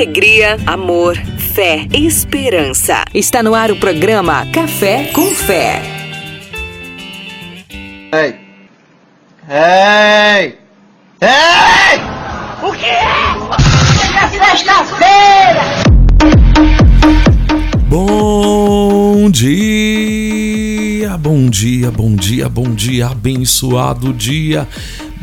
alegria, amor, fé e esperança. Está no ar o programa Café com Fé. Ei! Ei! Ei! O que é? Chegasse sexta-feira! Bom dia, bom dia, bom dia, bom dia, abençoado dia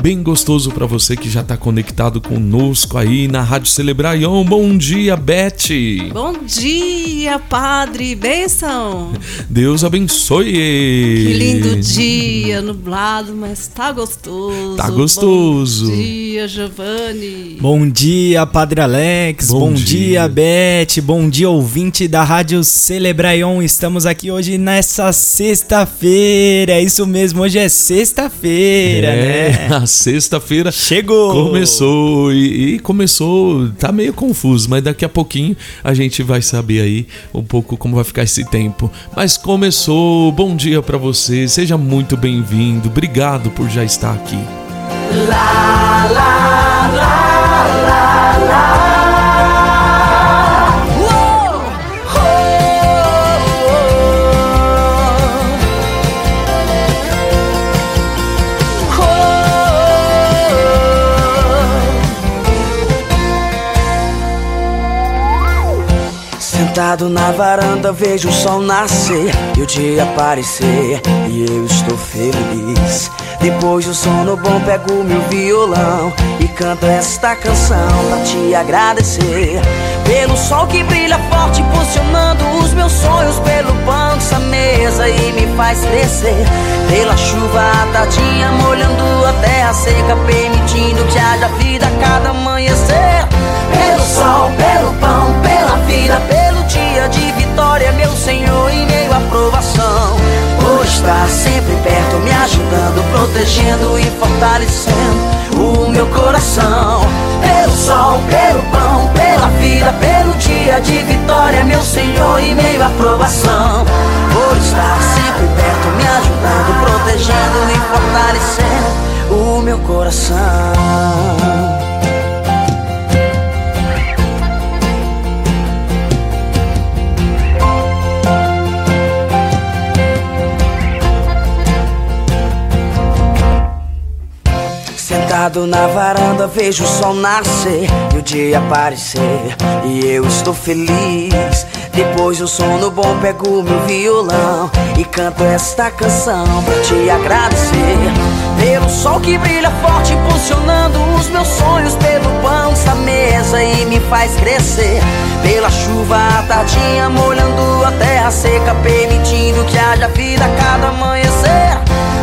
bem gostoso para você que já está conectado conosco aí na Rádio Celebraion. Bom dia, Beth. Bom dia, Padre. Benção. Deus abençoe. Que lindo dia, nublado, mas tá gostoso. Tá gostoso. Bom dia, Giovanni. Bom dia, Padre Alex. Bom, Bom dia. dia, Beth. Bom dia, ouvinte da Rádio Celebraion. Estamos aqui hoje nessa sexta-feira. É isso mesmo, hoje é sexta-feira, é. né? Sexta-feira chegou. Começou e, e, começou, tá meio confuso, mas daqui a pouquinho a gente vai saber aí um pouco como vai ficar esse tempo. Mas começou. Bom dia para você. Seja muito bem-vindo. Obrigado por já estar aqui. Lá, lá, Sentado na varanda vejo o sol nascer e o dia aparecer e eu estou feliz. Depois do sono bom pego meu violão e canto esta canção pra te agradecer. Pelo sol que brilha forte impulsionando os meus sonhos pelo pão dessa mesa e me faz crescer. Pela chuva tadinha molhando a terra seca permitindo que haja vida a cada amanhecer. Pelo sol, pelo pão, pela vida, pelo vitória, meu Senhor, em meio à provação. Por estar sempre perto, me ajudando, protegendo e fortalecendo o meu coração. Pelo sol, pelo pão, pela vida, pelo dia de vitória, meu Senhor, em meio à provação. Por estar sempre perto, me ajudando, protegendo e fortalecendo o meu coração. Sentado na varanda vejo o sol nascer e o dia aparecer e eu estou feliz. Depois do sono bom pego meu violão e canto esta canção pra te agradecer. Pelo sol que brilha forte impulsionando os meus sonhos pelo pão dessa mesa e me faz crescer. Pela chuva tardinha molhando a terra seca permitindo que haja vida a cada amanhecer.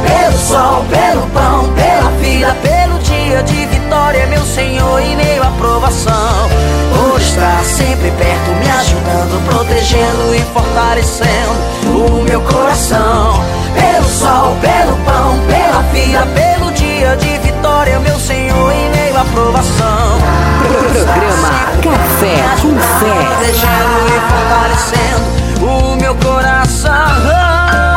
Pelo sol, pelo pão, pela vida, pelo dia de vitória, meu Senhor, em meio à provação. Por estar sempre perto, me ajudando, protegendo e fortalecendo o meu coração. Pelo sol, pelo pão, pela vida, pelo dia de vitória, meu Senhor, em meio à provação. Programa Café com Fé. Protegendo e fortalecendo o meu coração.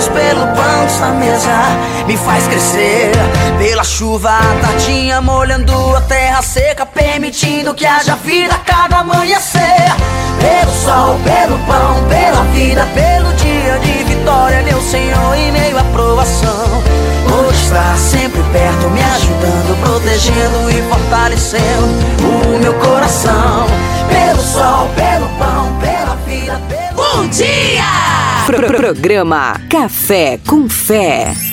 Pelo pão dessa mesa me faz crescer. Pela chuva tardinha molhando a terra seca, permitindo que haja vida a cada amanhecer. Pelo sol, pelo pão, pela vida, pelo dia de vitória, meu Senhor, em meio à provação. Por estar sempre perto, me ajudando, protegendo e fortalecendo o meu coração. Pelo sol, pelo pão, pela vida, pelo. Bom dia! Pro programa Café com Fé.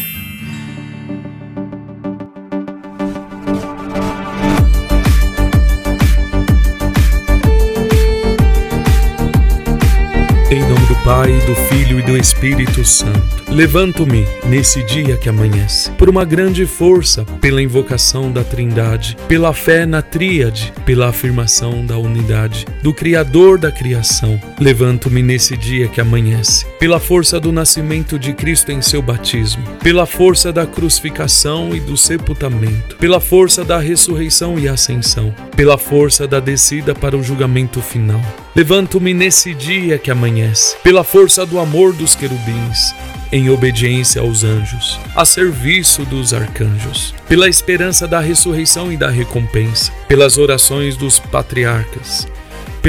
Pai, do Filho e do Espírito Santo. Levanto-me nesse dia que amanhece, por uma grande força, pela invocação da Trindade, pela fé na Tríade, pela afirmação da unidade, do Criador da criação. Levanto-me nesse dia que amanhece, pela força do nascimento de Cristo em seu batismo, pela força da crucificação e do sepultamento, pela força da ressurreição e ascensão, pela força da descida para o julgamento final. Levanto-me nesse dia que amanhece, pela força do amor dos querubins, em obediência aos anjos, a serviço dos arcanjos, pela esperança da ressurreição e da recompensa, pelas orações dos patriarcas,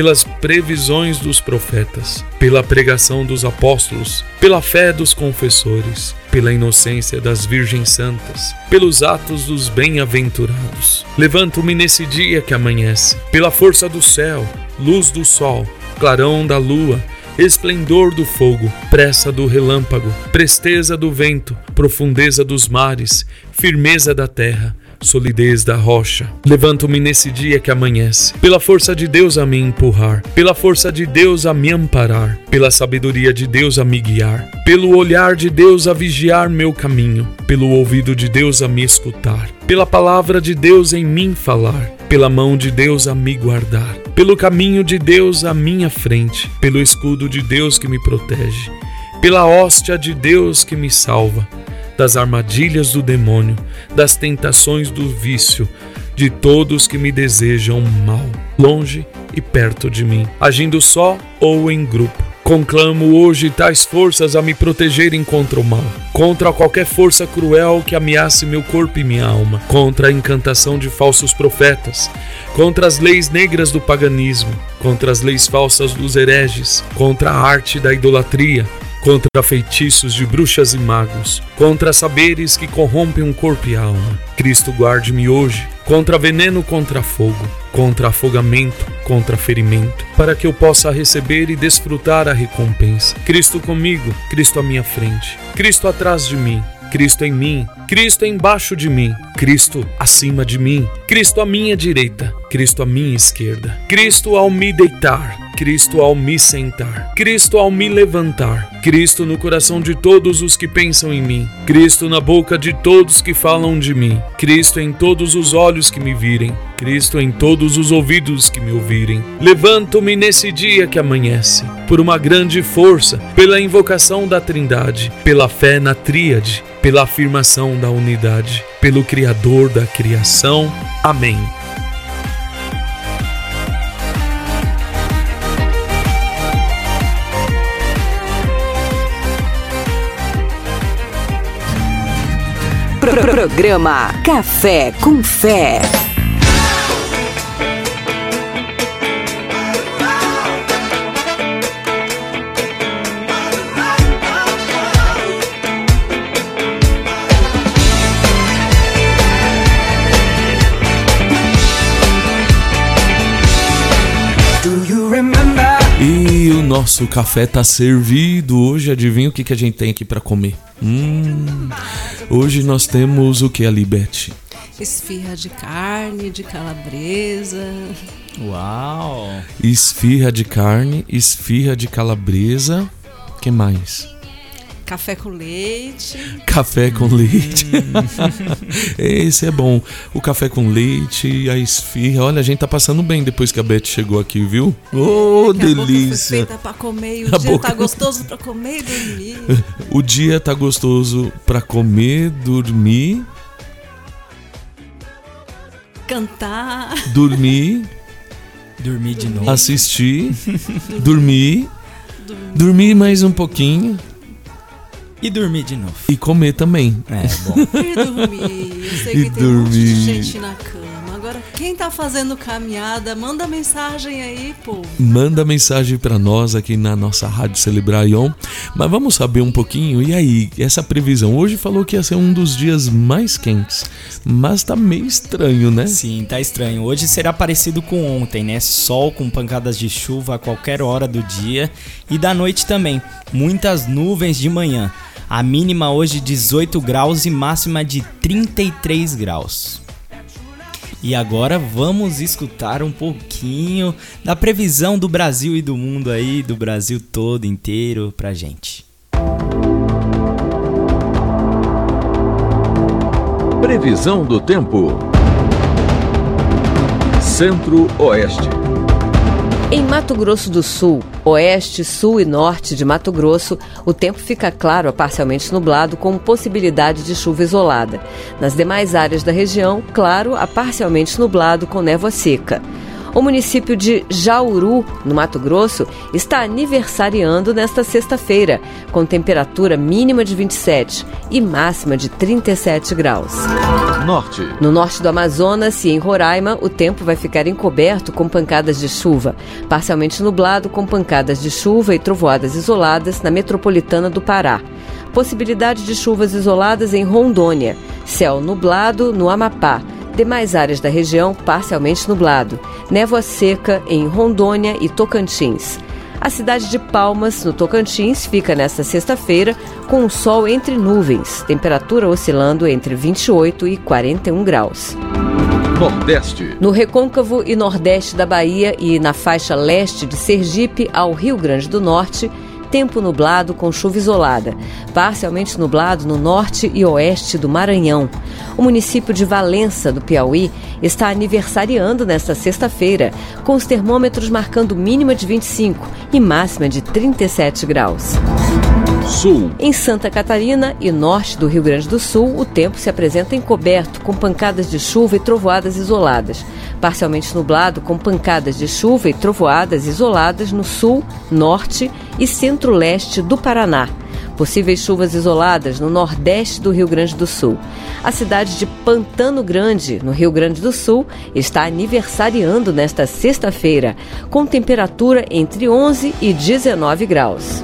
pelas previsões dos profetas, pela pregação dos apóstolos, pela fé dos confessores, pela inocência das virgens santas, pelos atos dos bem-aventurados. Levanto-me nesse dia que amanhece, pela força do céu, luz do sol, clarão da lua, esplendor do fogo, pressa do relâmpago, presteza do vento, profundeza dos mares, firmeza da terra, solidez da rocha. Levanto-me nesse dia que amanhece, pela força de Deus a me empurrar, pela força de Deus a me amparar, pela sabedoria de Deus a me guiar, pelo olhar de Deus a vigiar meu caminho, pelo ouvido de Deus a me escutar, pela palavra de Deus em mim falar, pela mão de Deus a me guardar, pelo caminho de Deus à minha frente, pelo escudo de Deus que me protege, pela hóstia de Deus que me salva das armadilhas do demônio, das tentações do vício, de todos que me desejam mal, longe e perto de mim, agindo só ou em grupo. Conclamo hoje tais forças a me protegerem contra o mal, contra qualquer força cruel que ameace meu corpo e minha alma, contra a encantação de falsos profetas, contra as leis negras do paganismo, contra as leis falsas dos hereges, contra a arte da idolatria, contra feitiços de bruxas e magos, contra saberes que corrompem o corpo e a alma. Cristo guarde-me hoje contra veneno, contra fogo, contra afogamento, contra ferimento, para que eu possa receber e desfrutar a recompensa. Cristo comigo, Cristo à minha frente, Cristo atrás de mim, Cristo em mim, Cristo embaixo de mim, Cristo acima de mim, Cristo à minha direita, Cristo à minha esquerda, Cristo ao me deitar, Cristo ao me sentar, Cristo ao me levantar, Cristo no coração de todos os que pensam em mim, Cristo na boca de todos que falam de mim, Cristo em todos os olhos que me virem, Cristo em todos os ouvidos que me ouvirem. Levanto-me nesse dia que amanhece, por uma grande força, pela invocação da Trindade, pela fé na Tríade, pela afirmação da unidade, pelo Criador da criação. Amém. Programa Café com Fé. E o nosso café tá servido. Hoje, adivinha o que, que a gente tem aqui para comer? Hum, hoje nós temos o que ali, Beth? Esfirra de carne, de calabresa. Uau! Esfirra de carne, esfirra de calabresa. que mais? Café com leite. Café com leite. Esse é bom. O café com leite, a esfirra. Olha, a gente tá passando bem depois que a Beth chegou aqui, viu? Ô, oh, Que a boca foi delícia! feita pra comer e o A dia boca- tá gostoso pra comer e dormir. O dia tá gostoso pra comer, dormir, Cantar. dormir, Dormir de novo. assistir, dormir, dormir mais um pouquinho E dormir de novo. e comer também. É, bom. E dormir. Eu sei E que tem um monte de dormir. gente na cama. Agora, quem tá fazendo caminhada, manda mensagem aí, pô. Manda mensagem pra nós aqui na nossa Rádio Celebraion. Mas vamos saber um pouquinho. E aí, essa previsão? Hoje falou que ia ser um dos dias mais quentes. Mas tá meio estranho, né? Sim, tá estranho. Hoje será parecido com ontem, né? Sol com pancadas de chuva a qualquer hora do dia e da noite também. Muitas nuvens de manhã. A mínima hoje 18 graus e máxima de 33 graus. E agora vamos escutar um pouquinho da previsão do Brasil e do mundo aí, do Brasil todo inteiro pra gente. Previsão do tempo. Centro-Oeste. Em Mato Grosso do Sul, oeste, sul e norte de Mato Grosso, o tempo fica claro a parcialmente nublado com possibilidade de chuva isolada. Nas demais áreas da região, claro a parcialmente nublado com névoa seca. O município de Jauru, no Mato Grosso, está aniversariando nesta sexta-feira, com temperatura mínima de 27 e máxima de 37 graus. Norte. No norte do Amazonas e em Roraima, o tempo vai ficar encoberto com pancadas de chuva, parcialmente nublado com pancadas de chuva e trovoadas isoladas na metropolitana do Pará. Possibilidade de chuvas isoladas em Rondônia. Céu nublado no Amapá Demais áreas da região, parcialmente nublado. Névoa seca em Rondônia e Tocantins. A cidade de Palmas, no Tocantins, fica nesta sexta-feira com o sol entre nuvens, temperatura oscilando entre 28 e 41 graus. Nordeste. No recôncavo e nordeste da Bahia e na faixa leste de Sergipe ao Rio Grande do Norte, tempo nublado com chuva isolada, parcialmente nublado no norte e oeste do Maranhão. O município de Valença, do Piauí, está aniversariando nesta sexta-feira, com os termômetros marcando mínima de 25 e máxima de 37 graus. Sul. Em Santa Catarina e norte do Rio Grande do Sul, o tempo se apresenta encoberto, com pancadas de chuva e trovoadas isoladas. Parcialmente nublado, com pancadas de chuva e trovoadas isoladas no sul, norte e centro-leste do Paraná. Possíveis chuvas isoladas no nordeste do Rio Grande do Sul. A cidade de Pantano Grande, no Rio Grande do Sul, está aniversariando nesta sexta-feira, com temperatura entre 11 e 19 graus.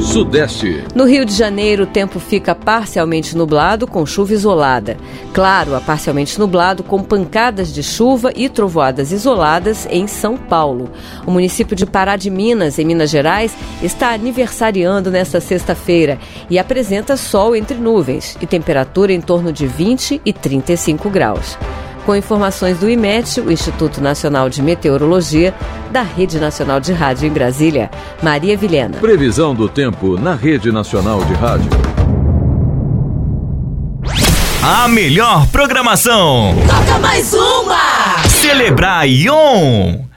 Sudeste. No Rio de Janeiro, o tempo fica parcialmente nublado com chuva isolada. Claro, a parcialmente nublado com pancadas de chuva e trovoadas isoladas em São Paulo. O município de Pará de Minas, em Minas Gerais, está aniversariando nesta sexta-feira e apresenta sol entre nuvens e temperatura em torno de 20 e 35 graus com informações do IMET, o Instituto Nacional de Meteorologia, da Rede Nacional de Rádio em Brasília, Maria Vilhena. Previsão do tempo na Rede Nacional de Rádio. A melhor programação. Toca mais uma! Celebrar Ion.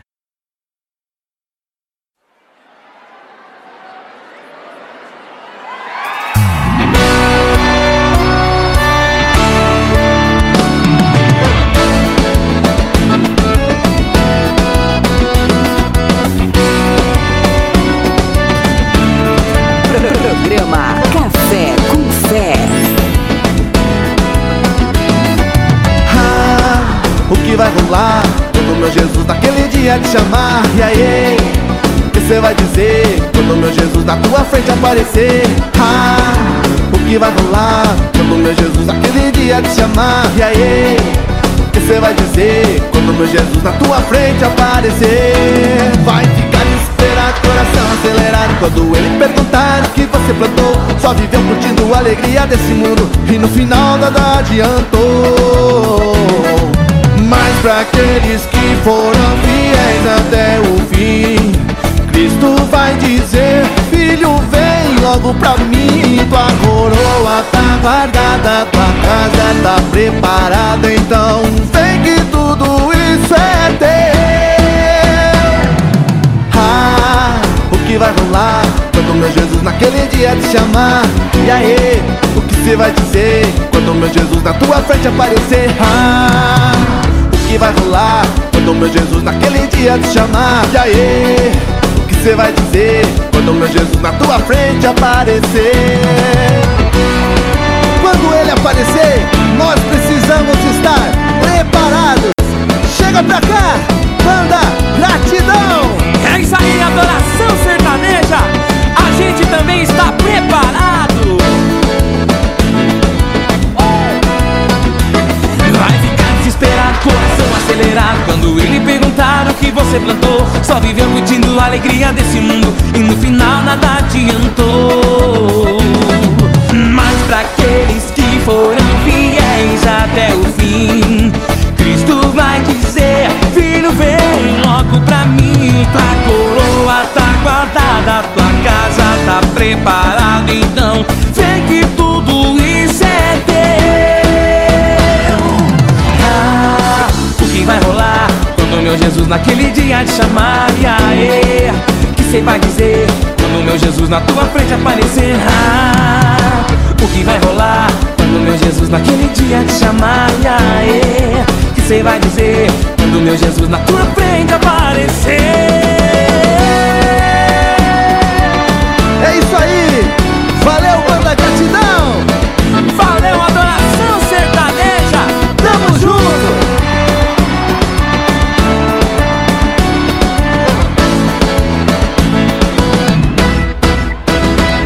Jesus naquele dia te chamar E aí, o que você vai dizer? Quando meu Jesus na tua frente aparecer Ah, o que vai rolar? Quando meu Jesus naquele dia te chamar E aí, o que você vai dizer? Quando meu Jesus na tua frente aparecer Vai ficar desesperado, coração acelerado Quando ele perguntar o que você plantou Só viveu curtindo a alegria desse mundo E no final nada adiantou mas para aqueles que foram fiéis até o fim Cristo vai dizer, filho vem logo pra mim Tua coroa tá guardada, tua casa tá preparada Então vem que tudo isso é teu. Ah, o que vai rolar quando meu Jesus naquele dia te chamar? E aí, o que você vai dizer quando meu Jesus na tua frente aparecer? Ah que vai rolar. Quando meu Jesus naquele dia te chamar. E aí, o que você vai dizer? Quando meu Jesus na tua frente aparecer. Quando ele aparecer, nós precisamos estar preparados. Chega pra cá, banda gratidão. É isso aí, adoração sertaneja. A gente também está preparado Coração acelerado quando ele perguntar o que você plantou. Só viveu curtindo a alegria desse mundo e no final nada adiantou. Mas para aqueles que foram fiéis até o fim, Cristo vai dizer: Filho, vem logo pra mim. Tua coroa tá guardada, tua casa tá preparada. Então, vem que tudo isso é teu. Que vai rolar quando meu Jesus naquele dia te chamar? E aí, que cê vai dizer quando meu Jesus na tua frente aparecer? Ah, o que vai rolar quando meu Jesus naquele dia te chamar? E aí, que cê vai dizer quando meu Jesus na tua frente aparecer? É isso aí!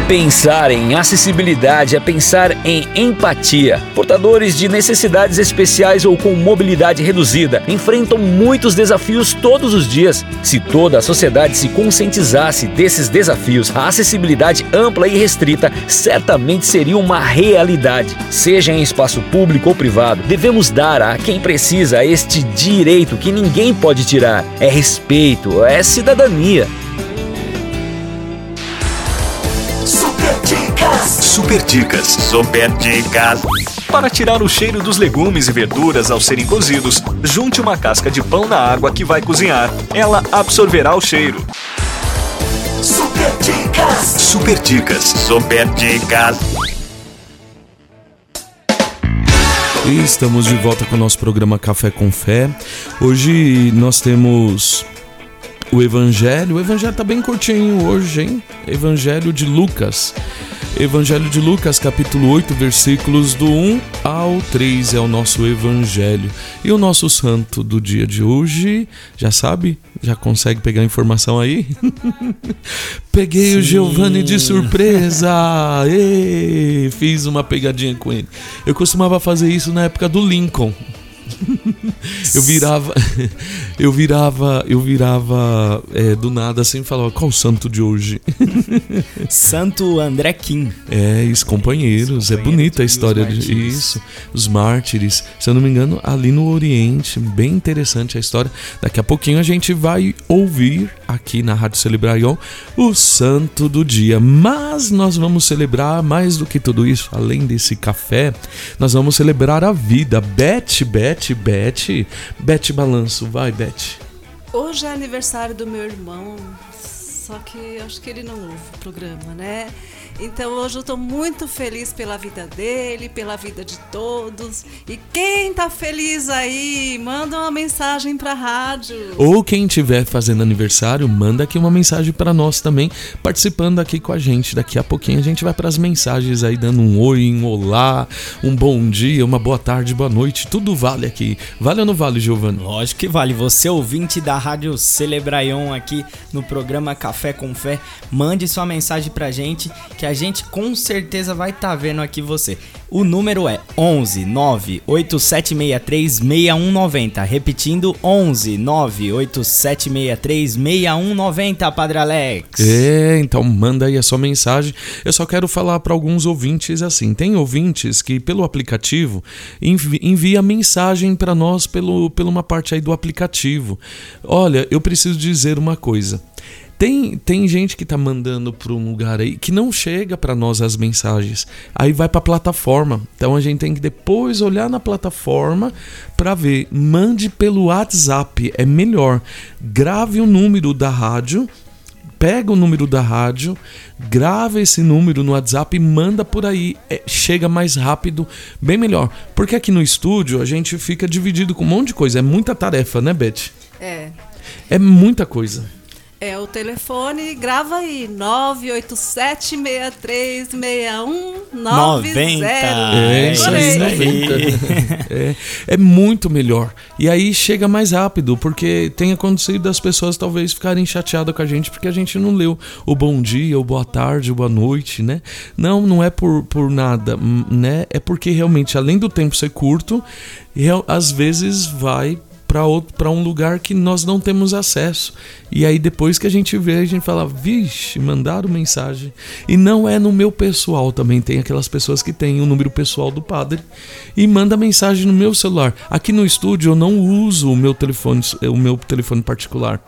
Pensar em acessibilidade é pensar em empatia. Portadores de necessidades especiais ou com mobilidade reduzida enfrentam muitos desafios todos os dias. Se toda a sociedade se conscientizasse desses desafios, a acessibilidade ampla e restrita certamente seria uma realidade. Seja em espaço público ou privado, devemos dar a quem precisa este direito que ninguém pode tirar. É respeito, é cidadania. Super dicas. Super dicas. Para tirar o cheiro dos legumes e verduras ao serem cozidos, junte uma casca de pão na água que vai cozinhar. Ela absorverá o cheiro. Super dicas. Super dicas. Super dicas. E estamos de volta com o nosso programa Café com Fé. Hoje nós temos o Evangelho. O Evangelho tá bem curtinho hoje, hein? Evangelho de Lucas. Evangelho de Lucas, capítulo 8, versículos do 1 ao 3 é o nosso evangelho. E o nosso santo do dia de hoje, já sabe? Já consegue pegar a informação aí? Peguei Sim. o Giovanni de surpresa! Ê, fiz uma pegadinha com ele. Eu costumava fazer isso na época do Lincoln. Eu virava, eu virava, eu virava é, do nada assim e falava, qual o santo de hoje? santo André Kim. É, isso, companheiros. É bonita a história disso. Isso, os mártires. Se eu não me engano, ali no Oriente, bem interessante a história. Daqui a pouquinho a gente vai ouvir aqui na Rádio Celebraion o santo do dia. Mas nós vamos celebrar mais do que tudo isso, além desse café, nós vamos celebrar a vida. Bete, Bete, Bete, Bete Balanço, vai, Bete. Hoje é aniversário do meu irmão, só que acho que ele não ouve o programa, né? Então hoje eu estou muito feliz pela vida dele, pela vida de todos. E quem tá feliz aí, manda uma mensagem para a rádio. Ou quem estiver fazendo aniversário, manda aqui uma mensagem para nós também, participando aqui com a gente. Daqui a pouquinho a gente vai para as mensagens aí dando um oi, um olá, um bom dia, uma boa tarde, boa noite. Tudo vale aqui. Vale ou não vale, Giovanni? Lógico que vale. Você ouvinte da Rádio Celebraion aqui no programa Café com Fé, mande sua mensagem pra gente que a gente com certeza vai estar tá vendo aqui você. O número é 11 98763 6190. Repetindo, 11 98763 6190, Padre Alex. É, então manda aí a sua mensagem. Eu só quero falar para alguns ouvintes assim: tem ouvintes que pelo aplicativo envi envia mensagem para nós pelo, pela uma parte aí do aplicativo. Olha, eu preciso dizer uma coisa. Tem, tem gente que tá mandando para um lugar aí que não chega para nós as mensagens. Aí vai para a plataforma. Então a gente tem que depois olhar na plataforma para ver. Mande pelo WhatsApp, é melhor. Grave o número da rádio pega o número da rádio, grava esse número no WhatsApp e manda por aí. É, chega mais rápido, bem melhor. Porque aqui no estúdio a gente fica dividido com um monte de coisa. É muita tarefa, né, Beth? É. É muita coisa. É o telefone, grava aí, 987636190. É, isso aí, 90. é, é muito melhor. E aí chega mais rápido, porque tem acontecido das pessoas talvez ficarem chateadas com a gente porque a gente não leu o bom dia, o boa tarde, o boa noite, né? Não, não é por, por nada, né? É porque realmente, além do tempo ser curto, às vezes vai para um lugar que nós não temos acesso. E aí depois que a gente vê, a gente fala, vixe, mandaram mensagem. E não é no meu pessoal também, tem aquelas pessoas que têm o número pessoal do padre e manda mensagem no meu celular. Aqui no estúdio eu não uso o meu telefone, o meu telefone particular.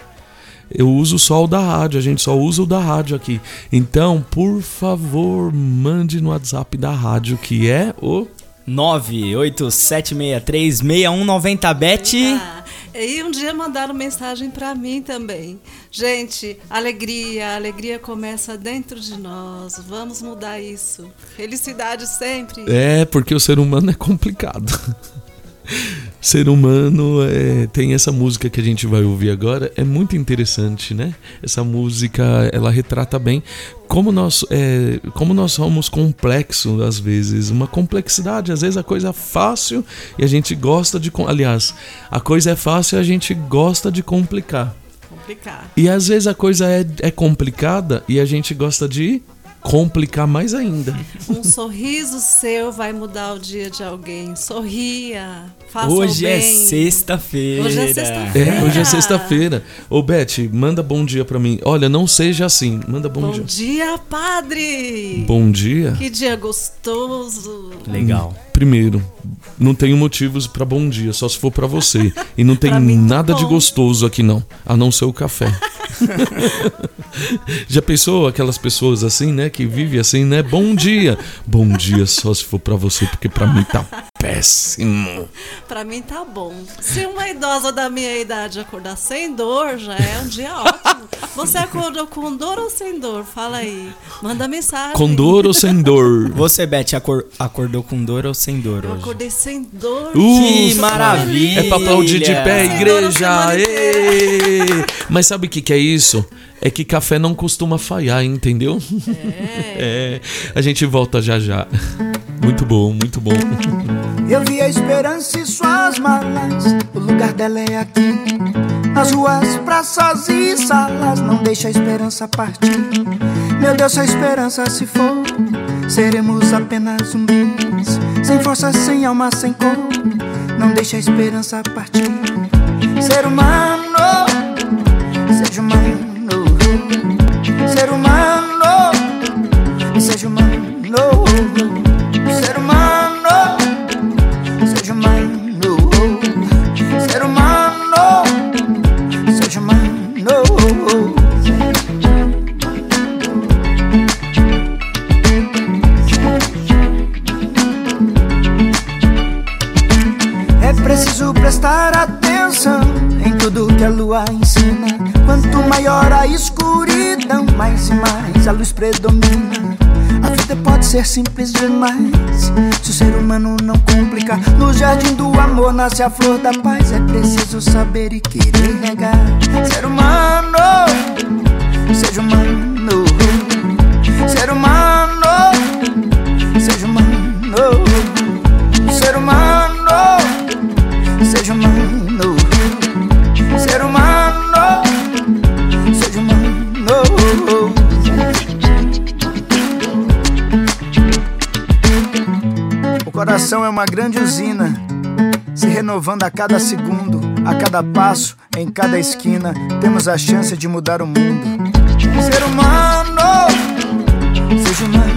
Eu uso só o da rádio, a gente só usa o da rádio aqui. Então, por favor, mande no WhatsApp da rádio, que é o 987636190 Bet. Ah, e um dia mandaram mensagem para mim também. Gente, alegria, alegria começa dentro de nós. Vamos mudar isso. Felicidade sempre. É, porque o ser humano é complicado. ser humano é, tem essa música que a gente vai ouvir agora é muito interessante né? Essa música ela retrata bem como nós é, como nós somos complexos às vezes. Uma complexidade às vezes a coisa é fácil e a gente gosta de aliás a coisa é fácil e a gente gosta de complicar. Complicar. E às vezes a coisa é, é complicada e a gente gosta de complicar mais ainda. Um sorriso seu vai mudar o dia de alguém. Sorria. Faça hoje o é bem. sexta-feira. Hoje é sexta-feira. É, hoje é sexta-feira. Ô, Beth, manda bom dia pra mim. Olha, não seja assim. Manda bom, Bom dia. dia, padre. Bom dia. Que dia gostoso. Legal. Primeiro, não tenho motivos pra bom dia, só se for pra você. E não tem nada de bom. gostoso aqui não, a não ser o café. Já pensou aquelas pessoas assim, né, que vive assim, né? Bom dia. Bom dia só se for pra você, porque pra mim tá péssimo. Pra mim tá bom. Se uma idosa da minha idade acordar sem dor, já é um dia ótimo. Você acordou com dor ou sem dor? Fala aí. Manda mensagem. Com dor ou sem dor? Você, Beth, acor- acordou com dor ou sem dor Eu hoje? acordei sem dor. Que Tô maravilha. É pra aplaudir de pé, Sem igreja. dor! Mas sabe o que, que é isso? É que café não costuma falhar, entendeu? É. A gente volta já já. Muito bom, muito bom. Eu vi a esperança e suas malas. O lugar dela é aqui. Nas ruas, praças e salas. Não deixa a esperança partir. Meu Deus, se a esperança se for, seremos apenas zumbis. Sem força, sem alma, sem cor. Não deixa a esperança partir. Ser humano, seja humano. Ser humano, seja humano. É preciso prestar atenção em tudo que a lua ensina. Quanto maior a escuridão, mais e mais a luz predomina. A vida pode ser simples demais se o ser humano não complicar. No jardim do amor nasce a flor da paz. É preciso saber e querer regar. Ser humano, seja humano. Ser humano, renovando a cada segundo, a cada passo, em cada esquina. Temos a chance de mudar o mundo. Ser humano, seja humano.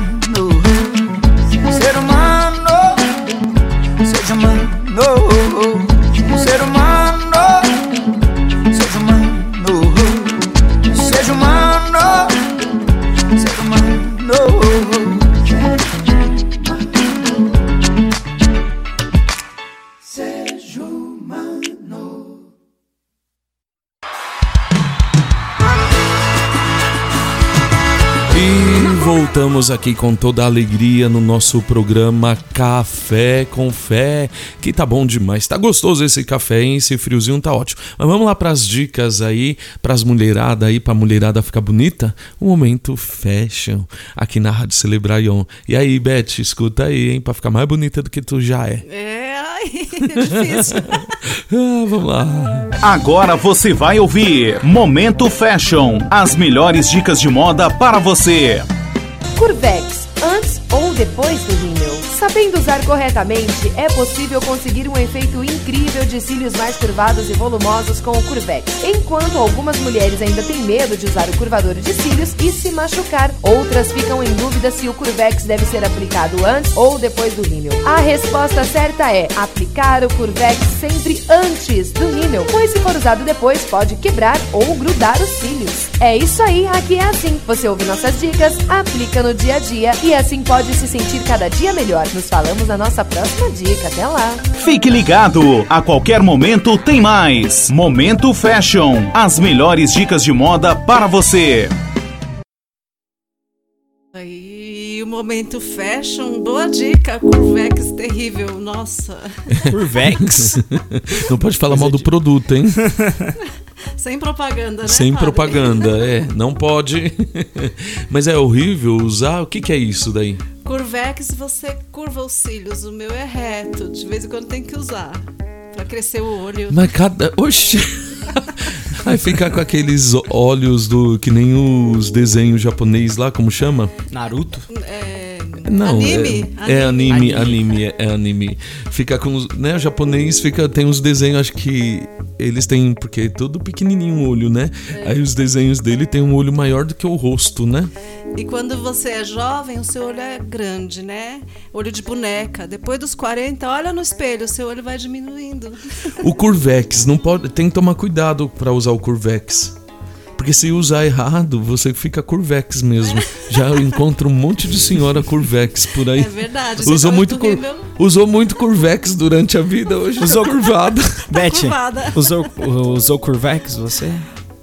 Voltamos aqui com toda a alegria no nosso programa Café com Fé, que tá bom demais. Tá gostoso esse café, hein? Esse friozinho tá ótimo. Mas vamos lá pras dicas aí, pras mulherada aí, pra mulherada ficar bonita. O momento fashion aqui na Rádio Celebraion. E aí, Beth, escuta aí, hein? Pra ficar mais bonita do que tu já é. É, ai, difícil. Ah, vamos lá. Agora você vai ouvir Momento Fashion, as melhores dicas de moda para você. Curvex, antes ou depois do rímel. Sabendo usar corretamente, é possível conseguir um efeito incrível de cílios mais curvados e volumosos com o Curvex. Enquanto algumas mulheres ainda têm medo de usar o curvador de cílios e se machucar, outras ficam em dúvida se o Curvex deve ser aplicado antes ou depois do rímel. A resposta certa é aplicar o Curvex sempre antes do rímel, pois se for usado depois pode quebrar ou grudar os cílios. É isso aí, aqui é assim. Você ouve nossas dicas, aplica no dia a dia e assim pode se sentir cada dia melhor. Nos falamos na nossa próxima dica. Até lá. Fique ligado, a qualquer momento tem mais. Momento Fashion, as melhores dicas de moda para você. Aí, o momento fashion, boa dica, Curvex terrível, nossa. Curvex? Não pode falar mal do produto, hein? Sem propaganda, né? Sem padre? propaganda, é, não pode. Mas é horrível usar. O que, que é isso daí? Curvex, você curva os cílios, o meu é reto, de vez em quando tem que usar. Pra crescer o olho. Mas cada. Oxi! Aí ficar com aqueles olhos do. que nem os desenhos japonês lá, como chama? Naruto? É. Não, Anime? É, é anime, anime, é, é anime. Fica com os. Né, o japonês fica, tem uns desenhos, acho que eles têm. Porque é todo pequenininho o olho, né? É. Aí os desenhos dele tem um olho maior do que o rosto, né? E quando você é jovem, o seu olho é grande, né? Olho de boneca. Depois dos 40, olha no espelho, o seu olho vai diminuindo. O Curvex, não pode, tem que tomar cuidado para usar o Curvex. Porque se usar errado, você fica Curvex mesmo. Já encontro um monte de senhora Curvex por aí. É verdade. você Usou muito, cur... usou muito Curvex durante a vida, hoje usou curvado. Beth, curvada. usou, usou Curvex você?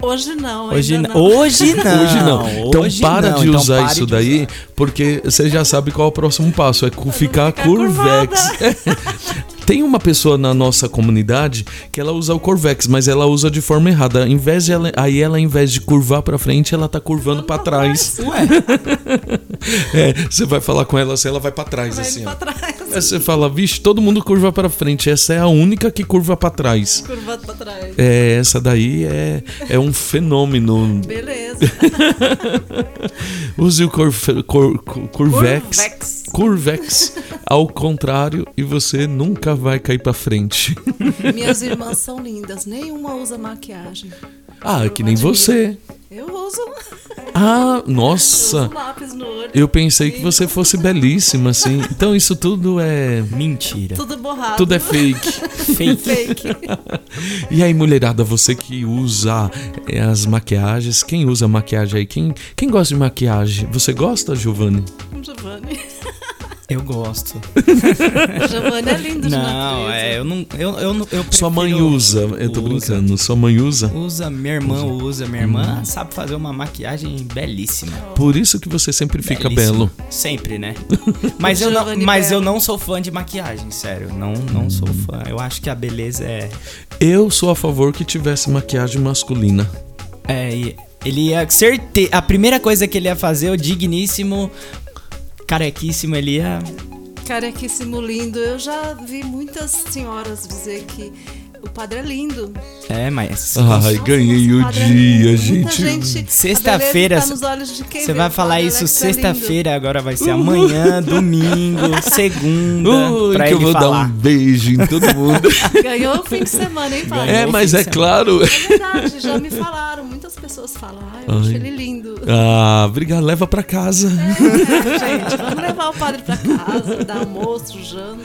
Hoje não, Hoje ainda não. Hoje não. Hoje não. Então Hoje para não, de então usar pare isso de daí, porque você já sabe qual é o próximo passo, é cu- ficar Curvex. Tem uma pessoa na nossa comunidade que ela usa o Corvex, mas ela usa de forma errada. Em vez de ela, aí ela, em vez de curvar pra frente, ela tá curvando pra trás. é, você vai falar com ela assim, ela vai pra trás, Vai assim. pra ó. trás. Aí você fala, vixe, todo mundo curva pra frente. Essa é a única que curva pra trás. Curvado pra trás. É, essa daí é, é um fenômeno. Beleza. Use o Cor- Cor- Curvex. Curvex. Curvex ao contrário e você nunca vai cair pra frente. Minhas irmãs são lindas, nenhuma usa maquiagem. Ah, é que nem você. Eu uso. Ah, Eu nossa. uso lápis no olho. Eu pensei que você fosse belíssima, assim. Então isso tudo é. Mentira. Tudo borrado. Tudo é fake. Fake. Fake. E aí, mulherada, você que usa eh, as maquiagens, quem usa maquiagem aí? Quem, quem gosta de maquiagem? Você gosta, Giovanni? Giovanni. Eu gosto. Giovanni é lindo de Não, natureza. é, eu não. Eu, eu, eu Sua mãe prefiro- usa, eu tô Usa. brincando. Sua mãe usa? Usa, minha irmã usa. Minha irmã sabe fazer uma maquiagem belíssima. Por isso que você sempre fica Belíssima. belo. Sempre, né? Mas, eu não, mas eu não sou fã de maquiagem, sério. Não, não sou fã. Eu acho que a beleza é. Eu sou a favor que tivesse maquiagem masculina. É, e ele ia. Certe... A primeira coisa que ele ia fazer, o digníssimo, carequíssimo, ele ia. Carequíssimo lindo. Eu já vi muitas senhoras dizer que o padre é lindo. É, mas. Ai, ganhei o padre é dia. Muita gente. gente. Sexta-feira. tá nos olhos de quem Você vê vai o falar isso Alex é sexta-feira, agora vai ser amanhã, domingo, segunda. Ui, pra que eu vou dar falar. um beijo em todo mundo. Ganhou o fim de semana, hein, padre? é, mas é claro. É verdade, já me falaram. Muitas pessoas falam. Ai, eu acho Ai. ele lindo. Ah, obrigado. Leva pra casa. Gente, vamos levar o padre pra casa, dar almoço, janta.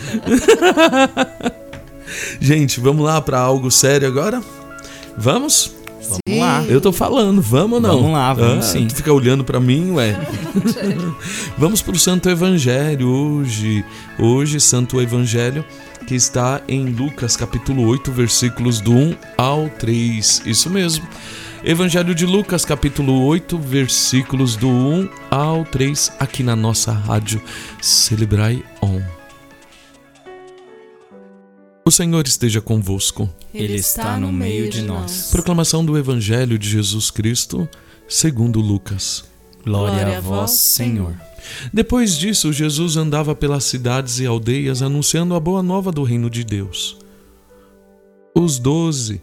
Gente, vamos lá pra algo sério agora? Vamos? Vamos lá. Eu tô falando, vamos ou não? Vamos lá, vamos Ah, sim. Tu fica olhando pra mim, ué. vamos pro Santo Evangelho hoje. Hoje, Santo Evangelho que está em Lucas capítulo 8, versículos do 1 ao 3. Isso mesmo. Evangelho de Lucas, capítulo 8, versículos do 1 ao 3, aqui na nossa rádio Celebrai On. O Senhor esteja convosco. Ele está no meio de nós. Proclamação do Evangelho de Jesus Cristo, segundo Lucas. Glória a vós, Senhor. Depois disso, Jesus andava pelas cidades e aldeias anunciando a boa nova do reino de Deus. Os doze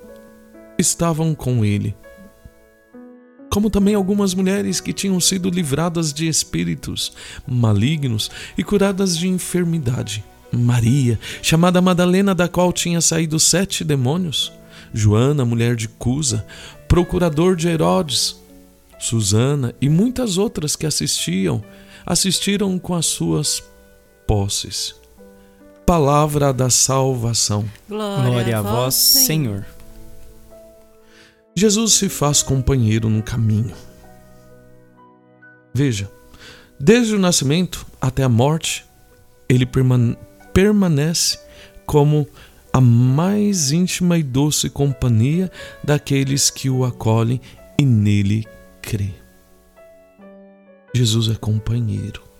estavam com ele. Como também algumas mulheres que tinham sido livradas de espíritos malignos e curadas de enfermidade. Maria, chamada Madalena, da qual tinha saído sete demônios. Joana, mulher de Cusa, procurador de Herodes. Susana e muitas outras que assistiam, assistiram com as suas posses. Palavra da salvação. Glória, Glória a vós, Senhor. Jesus se faz companheiro no caminho. Veja, desde o nascimento até a morte, ele permanece como a mais íntima e doce companhia daqueles que o acolhem e nele crê. Jesus é companheiro.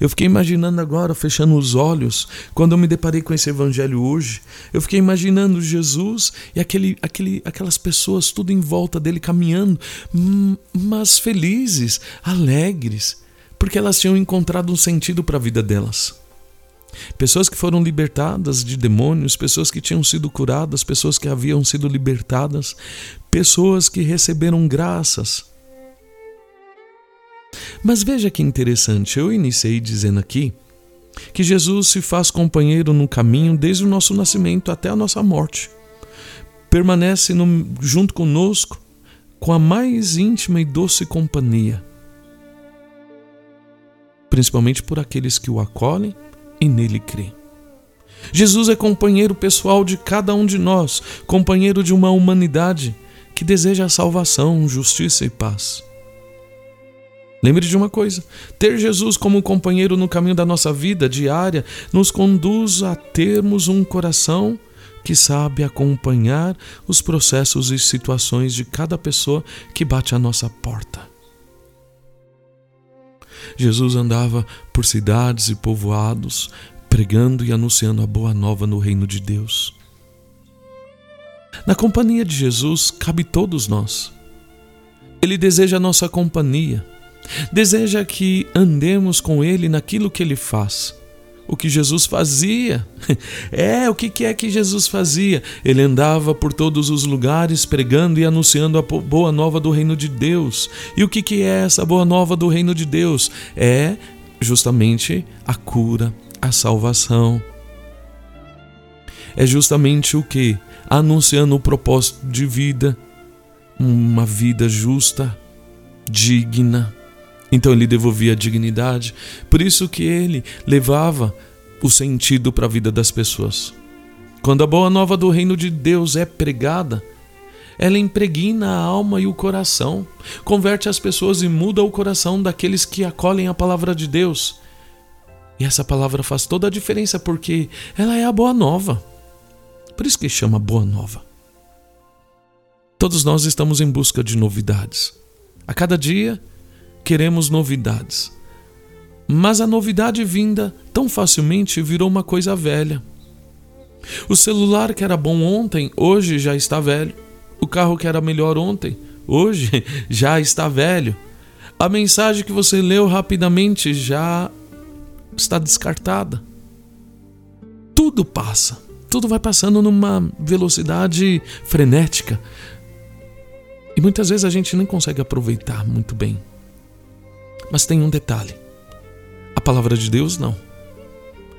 Eu fiquei imaginando agora, fechando os olhos, quando eu me deparei com esse evangelho hoje, eu fiquei imaginando Jesus e aquele, aquele, aquelas pessoas tudo em volta dele caminhando, hum, mas felizes, alegres, porque elas tinham encontrado um sentido para a vida delas. Pessoas que foram libertadas de demônios, pessoas que tinham sido curadas, pessoas que haviam sido libertadas, pessoas que receberam graças mas veja que interessante, eu iniciei dizendo aqui que Jesus se faz companheiro no caminho desde o nosso nascimento até a nossa morte. Permanece no, junto conosco com a mais íntima e doce companhia, principalmente por aqueles que o acolhem e nele creem. Jesus é companheiro pessoal de cada um de nós, companheiro de uma humanidade que deseja salvação, justiça e paz. Lembre de uma coisa: ter Jesus como companheiro no caminho da nossa vida diária nos conduz a termos um coração que sabe acompanhar os processos e situações de cada pessoa que bate à nossa porta. Jesus andava por cidades e povoados, pregando e anunciando a boa nova no reino de Deus. Na companhia de Jesus cabe todos nós. Ele deseja a nossa companhia Deseja que andemos com Ele naquilo que Ele faz. O que Jesus fazia. É, o que é que Jesus fazia? Ele andava por todos os lugares pregando e anunciando a boa nova do reino de Deus. E o que é essa boa nova do reino de Deus? É justamente a cura, a salvação. É justamente o que? Anunciando o propósito de vida, uma vida justa, digna então ele devolvia a dignidade. Por isso que ele levava o sentido para a vida das pessoas. Quando a boa nova do reino de Deus é pregada, ela impregna a alma e o coração, converte as pessoas e muda o coração daqueles que acolhem a palavra de Deus. E essa palavra faz toda a diferença porque ela é a boa nova. Por isso que chama boa nova. Todos nós estamos em busca de novidades. A cada dia queremos novidades. Mas a novidade vinda tão facilmente virou uma coisa velha. O celular que era bom ontem, hoje já está velho. O carro que era melhor ontem, hoje já está velho. A mensagem que você leu rapidamente já está descartada. Tudo passa, tudo vai passando numa velocidade frenética. E muitas vezes a gente nem consegue aproveitar muito bem. Mas tem um detalhe: a palavra de Deus não.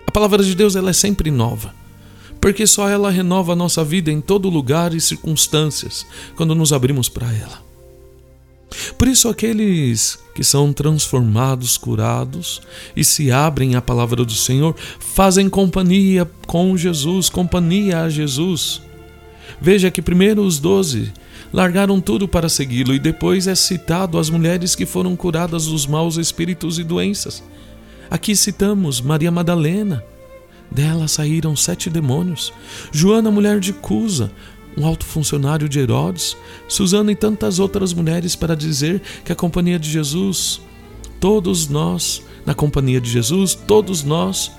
A palavra de Deus ela é sempre nova, porque só ela renova a nossa vida em todo lugar e circunstâncias quando nos abrimos para ela. Por isso, aqueles que são transformados, curados e se abrem à palavra do Senhor, fazem companhia com Jesus, companhia a Jesus. Veja que primeiro os doze largaram tudo para segui-lo, e depois é citado as mulheres que foram curadas dos maus espíritos e doenças. Aqui citamos Maria Madalena. Dela saíram sete demônios. Joana, mulher de Cusa, um alto funcionário de Herodes. Susana e tantas outras mulheres para dizer que a companhia de Jesus, todos nós, na companhia de Jesus, todos nós,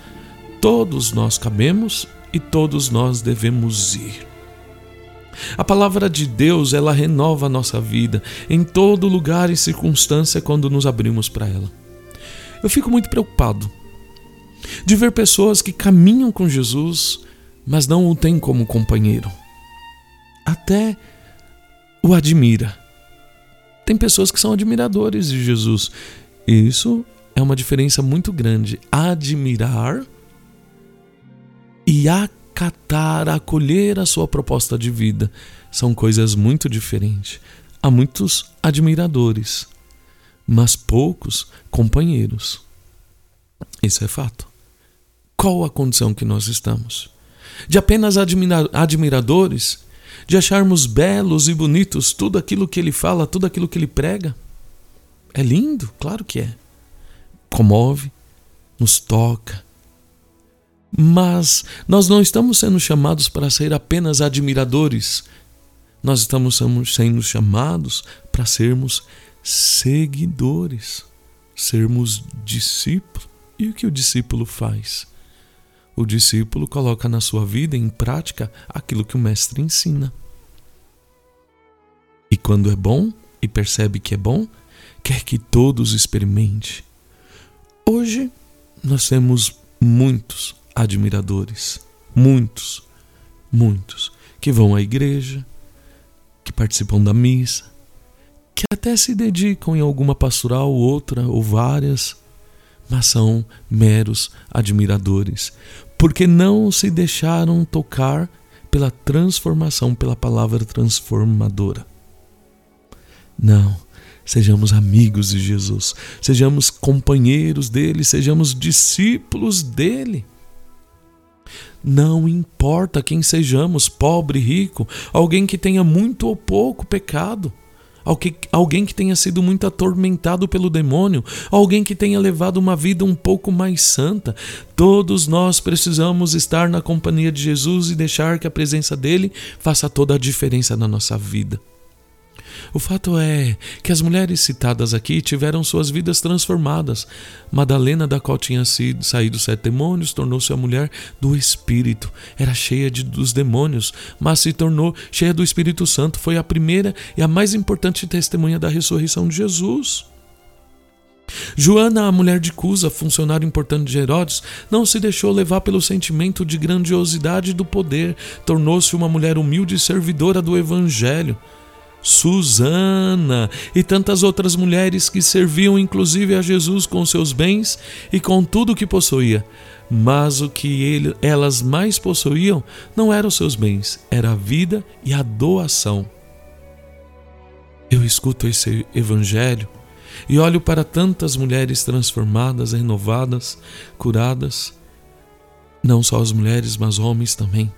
todos nós cabemos e todos nós devemos ir. A palavra de Deus, ela renova a nossa vida em todo lugar e circunstância quando nos abrimos para ela. Eu fico muito preocupado de ver pessoas que caminham com Jesus, mas não o têm como companheiro. Até o admira. tem pessoas que são admiradores de Jesus. Isso é uma diferença muito grande. Admirar e acatar, acolher a sua proposta de vida são coisas muito diferentes. Há muitos admiradores, mas poucos companheiros. Isso é fato. Qual a condição que nós estamos? De apenas admira admiradores? De acharmos belos e bonitos tudo aquilo que ele fala, tudo aquilo que ele prega? É lindo, claro que é. Comove, nos toca. Mas nós não estamos sendo chamados para ser apenas admiradores. Nós estamos sendo chamados para sermos seguidores, sermos discípulos. E o que o discípulo faz? O discípulo coloca na sua vida em prática aquilo que o mestre ensina. E quando é bom e percebe que é bom, quer que todos experimente. Hoje nós temos muitos admiradores, muitos, muitos que vão à igreja, que participam da missa, que até se dedicam em alguma pastoral, outra ou várias, mas são meros admiradores, porque não se deixaram tocar pela transformação, pela palavra transformadora. Não, sejamos amigos de Jesus, sejamos companheiros dele, sejamos discípulos dele. Não importa quem sejamos, pobre, rico, alguém que tenha muito ou pouco pecado alguém que tenha sido muito atormentado pelo demônio, alguém que tenha levado uma vida um pouco mais santa. Todos nós precisamos estar na companhia de Jesus e deixar que a presença dele faça toda a diferença na nossa vida. O fato é que as mulheres citadas aqui tiveram suas vidas transformadas. Madalena, da qual tinha sido, saído sete demônios, tornou-se a mulher do Espírito. Era cheia de, dos demônios, mas se tornou cheia do Espírito Santo. Foi a primeira e a mais importante testemunha da ressurreição de Jesus. Joana, a mulher de Cusa, funcionário importante de Herodes, não se deixou levar pelo sentimento de grandiosidade do poder, tornou-se uma mulher humilde e servidora do Evangelho. Susana e tantas outras mulheres que serviam inclusive a Jesus com seus bens e com tudo o que possuía. Mas o que ele, elas mais possuíam não eram seus bens, era a vida e a doação. Eu escuto esse evangelho e olho para tantas mulheres transformadas, renovadas, curadas, não só as mulheres, mas homens também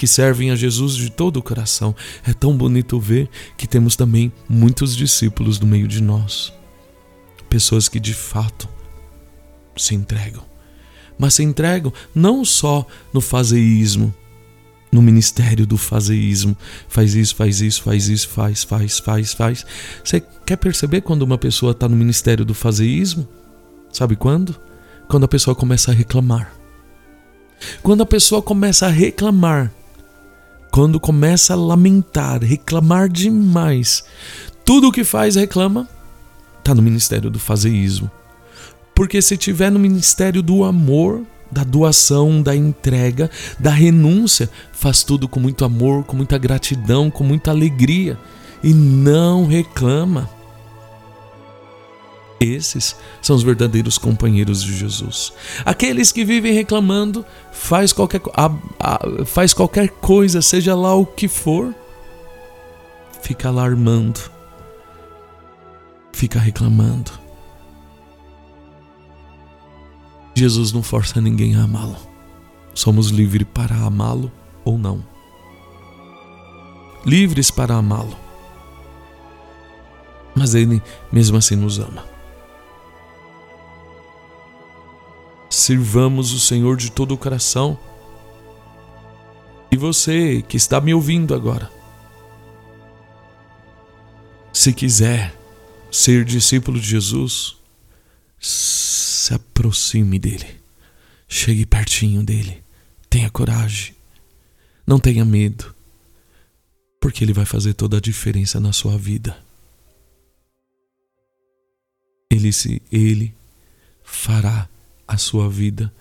que servem a Jesus de todo o coração. É tão bonito ver que temos também muitos discípulos no meio de nós. Pessoas que de fato se entregam. Mas se entregam não só no fazeísmo, no ministério do fazeísmo. Faz isso, faz isso, faz isso, faz, faz, faz, faz. Você quer perceber quando uma pessoa está no ministério do fazeísmo? Sabe quando? Quando a pessoa começa a reclamar. Quando a pessoa começa a reclamar, quando começa a lamentar, reclamar demais, tudo o que faz reclama, está no ministério do fazeísmo. Porque se tiver no ministério do amor, da doação, da entrega, da renúncia, faz tudo com muito amor, com muita gratidão, com muita alegria e não reclama. Esses são os verdadeiros companheiros de Jesus. Aqueles que vivem reclamando, faz qualquer, a, a, faz qualquer coisa, seja lá o que for, fica alarmando, fica reclamando. Jesus não força ninguém a amá-lo. Somos livres para amá-lo ou não. Livres para amá-lo. Mas ele mesmo assim nos ama. Sirvamos o Senhor de todo o coração. E você que está me ouvindo agora, se quiser ser discípulo de Jesus, se aproxime dele, chegue pertinho dele, tenha coragem, não tenha medo, porque ele vai fazer toda a diferença na sua vida. Ele se ele fará a sua vida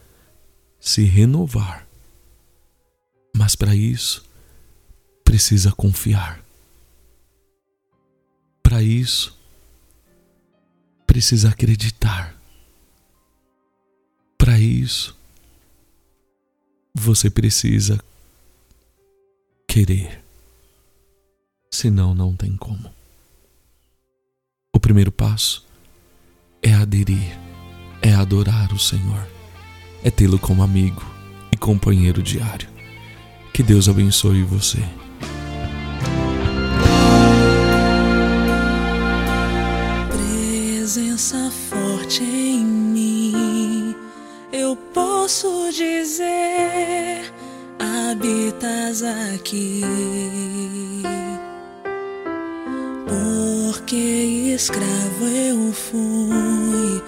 se renovar. Mas para isso, precisa confiar. Para isso, precisa acreditar. Para isso, você precisa querer. Senão, não tem como. O primeiro passo é aderir, é adorar o Senhor, é tê-lo como amigo e companheiro diário. Que Deus abençoe você. Presença forte em mim, eu posso dizer, habitas aqui. Porque escravo eu fui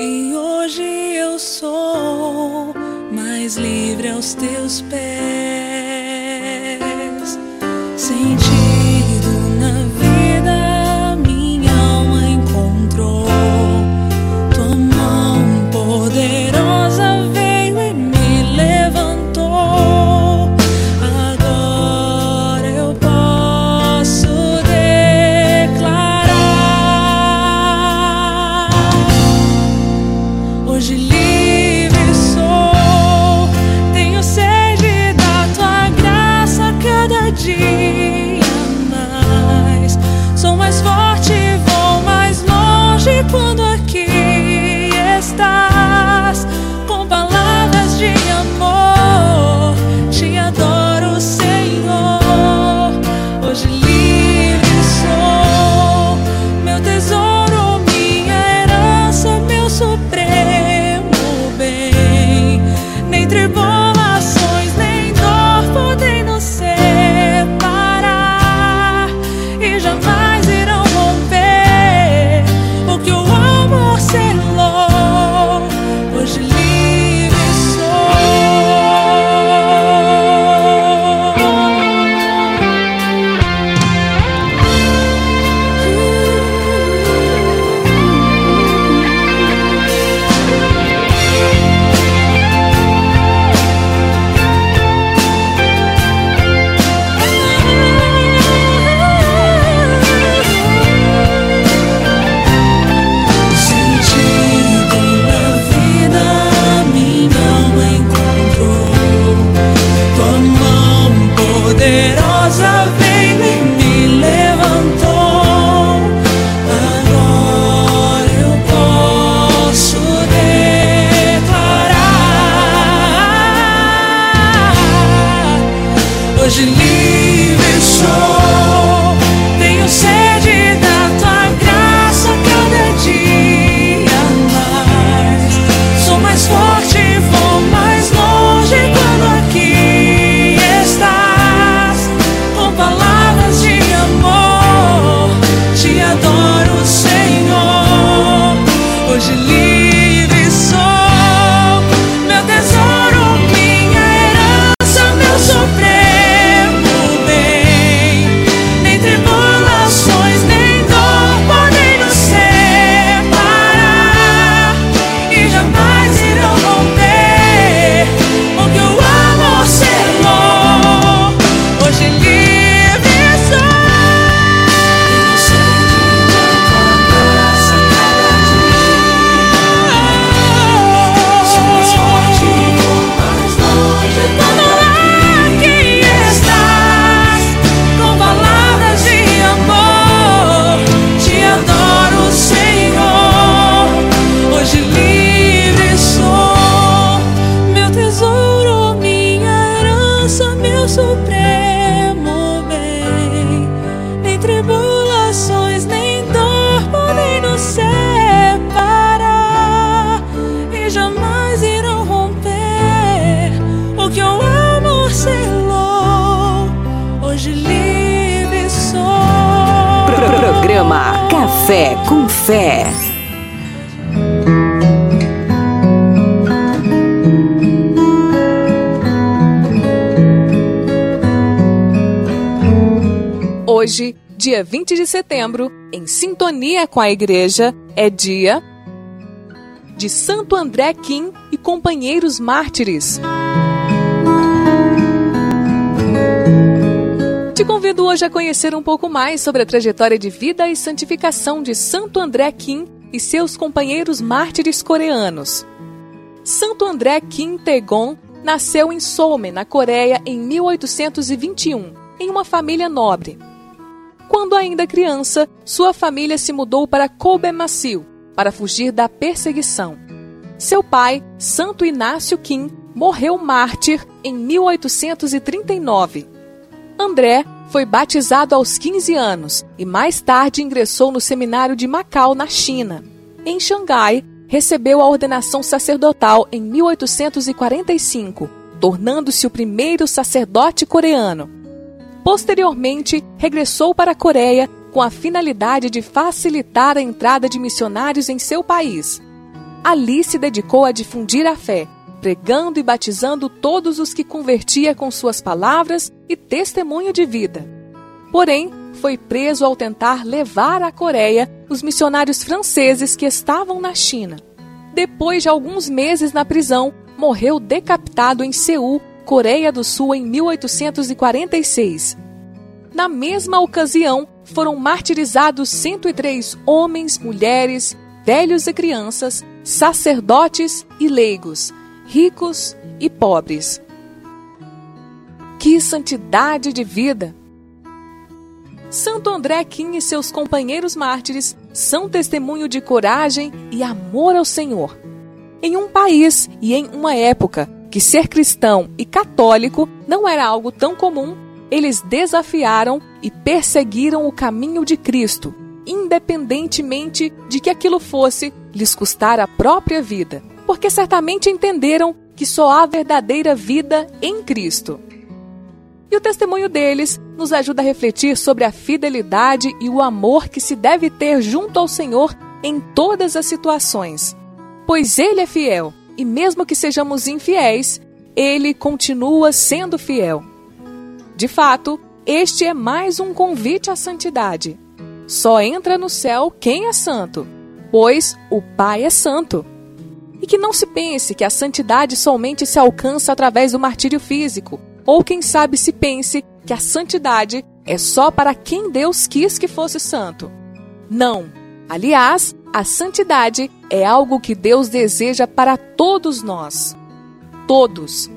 e hoje eu sou mais livre aos teus pés. Com a igreja, é dia de Santo André Kim e companheiros mártires. Te convido hoje a conhecer um pouco mais sobre a trajetória de vida e santificação de Santo André Kim e seus companheiros mártires coreanos. Santo André Kim Taegon nasceu em Seoul, na Coreia, em 1821, em uma família nobre. Quando ainda criança, sua família se mudou para Kobe Masil para fugir da perseguição. Seu pai, Santo Inácio Kim, morreu mártir em 1839. André foi batizado aos 15 anos e mais tarde ingressou no seminário de Macau, na China. Em Xangai, recebeu a ordenação sacerdotal em 1845, tornando-se o primeiro sacerdote coreano. Posteriormente, regressou para a Coreia com a finalidade de facilitar a entrada de missionários em seu país. Ali se dedicou a difundir a fé, pregando e batizando todos os que convertia com suas palavras e testemunho de vida. Porém, foi preso ao tentar levar à Coreia os missionários franceses que estavam na China. Depois de alguns meses na prisão, morreu decapitado em Seul, Coreia do Sul, em 1846. Na mesma ocasião, foram martirizados 103 homens, mulheres, velhos e crianças, sacerdotes e leigos, ricos e pobres. Que santidade de vida! Santo André Kim e seus companheiros mártires são testemunho de coragem e amor ao Senhor. Em um país e em uma época que ser cristão e católico não era algo tão comum, eles desafiaram e perseguiram o caminho de Cristo, independentemente de que aquilo fosse lhes custar a própria vida, porque certamente entenderam que só há verdadeira vida em Cristo. E o testemunho deles nos ajuda a refletir sobre a fidelidade e o amor que se deve ter junto ao Senhor em todas as situações. Pois Ele é fiel, e mesmo que sejamos infiéis, Ele continua sendo fiel. De fato, este é mais um convite à santidade. Só entra no céu quem é santo, pois o Pai é santo. E que não se pense que a santidade somente se alcança através do martírio físico, ou quem sabe se pense que a santidade é só para quem Deus quis que fosse santo. Não. Aliás, a santidade é algo que Deus deseja para todos nós. Todos.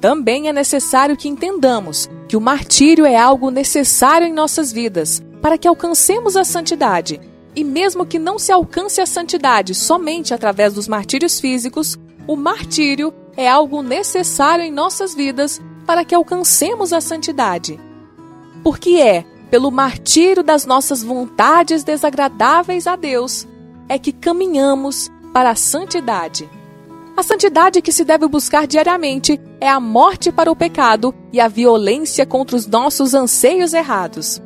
Também é necessário que entendamos que o martírio é algo necessário em nossas vidas para que alcancemos a santidade. E mesmo que não se alcance a santidade somente através dos martírios físicos, o martírio é algo necessário em nossas vidas para que alcancemos a santidade. Porque é pelo martírio das nossas vontades desagradáveis a Deus é que caminhamos para a santidade. A santidade que se deve buscar diariamente é a morte para o pecado e a violência contra os nossos anseios errados.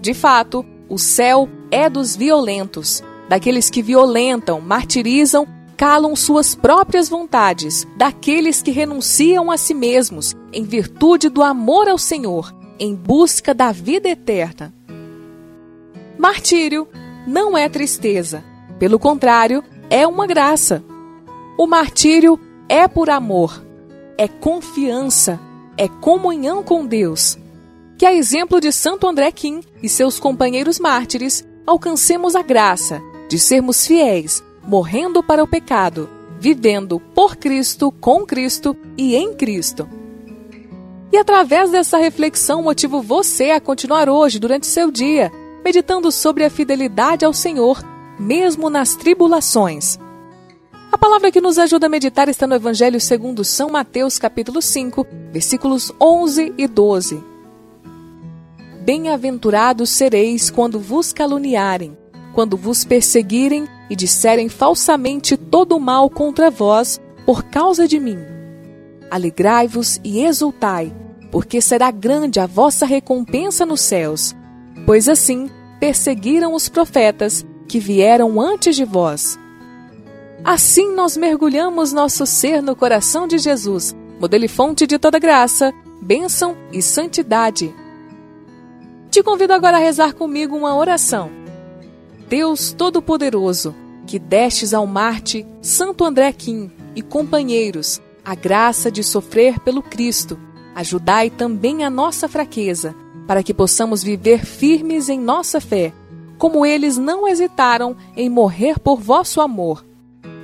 De fato, o céu é dos violentos, daqueles que violentam, martirizam calam suas próprias vontades, daqueles que renunciam a si mesmos em virtude do amor ao Senhor, em busca da vida eterna. Martírio não é tristeza, pelo contrário, é uma graça. O martírio é por amor, é confiança, é comunhão com Deus. Que a exemplo de Santo André Kim e seus companheiros mártires, alcancemos a graça de sermos fiéis morrendo para o pecado, vivendo por Cristo, com Cristo e em Cristo. E através dessa reflexão motivo você a continuar hoje, durante seu dia, meditando sobre a fidelidade ao Senhor, mesmo nas tribulações. A palavra que nos ajuda a meditar está no Evangelho segundo São Mateus, capítulo 5, versículos 11 e 12. Bem-aventurados sereis quando vos caluniarem, quando vos perseguirem e disserem falsamente todo o mal contra vós por causa de mim. Alegrai-vos e exultai, porque será grande a vossa recompensa nos céus, pois assim perseguiram os profetas que vieram antes de vós. Assim nós mergulhamos nosso ser no coração de Jesus, modelo e fonte de toda graça, bênção e santidade. Te convido agora a rezar comigo uma oração. Deus Todo-Poderoso, que destes ao Marte Santo André Quim e companheiros a graça de sofrer pelo Cristo, ajudai também a nossa fraqueza, para que possamos viver firmes em nossa fé, como eles não hesitaram em morrer por vosso amor.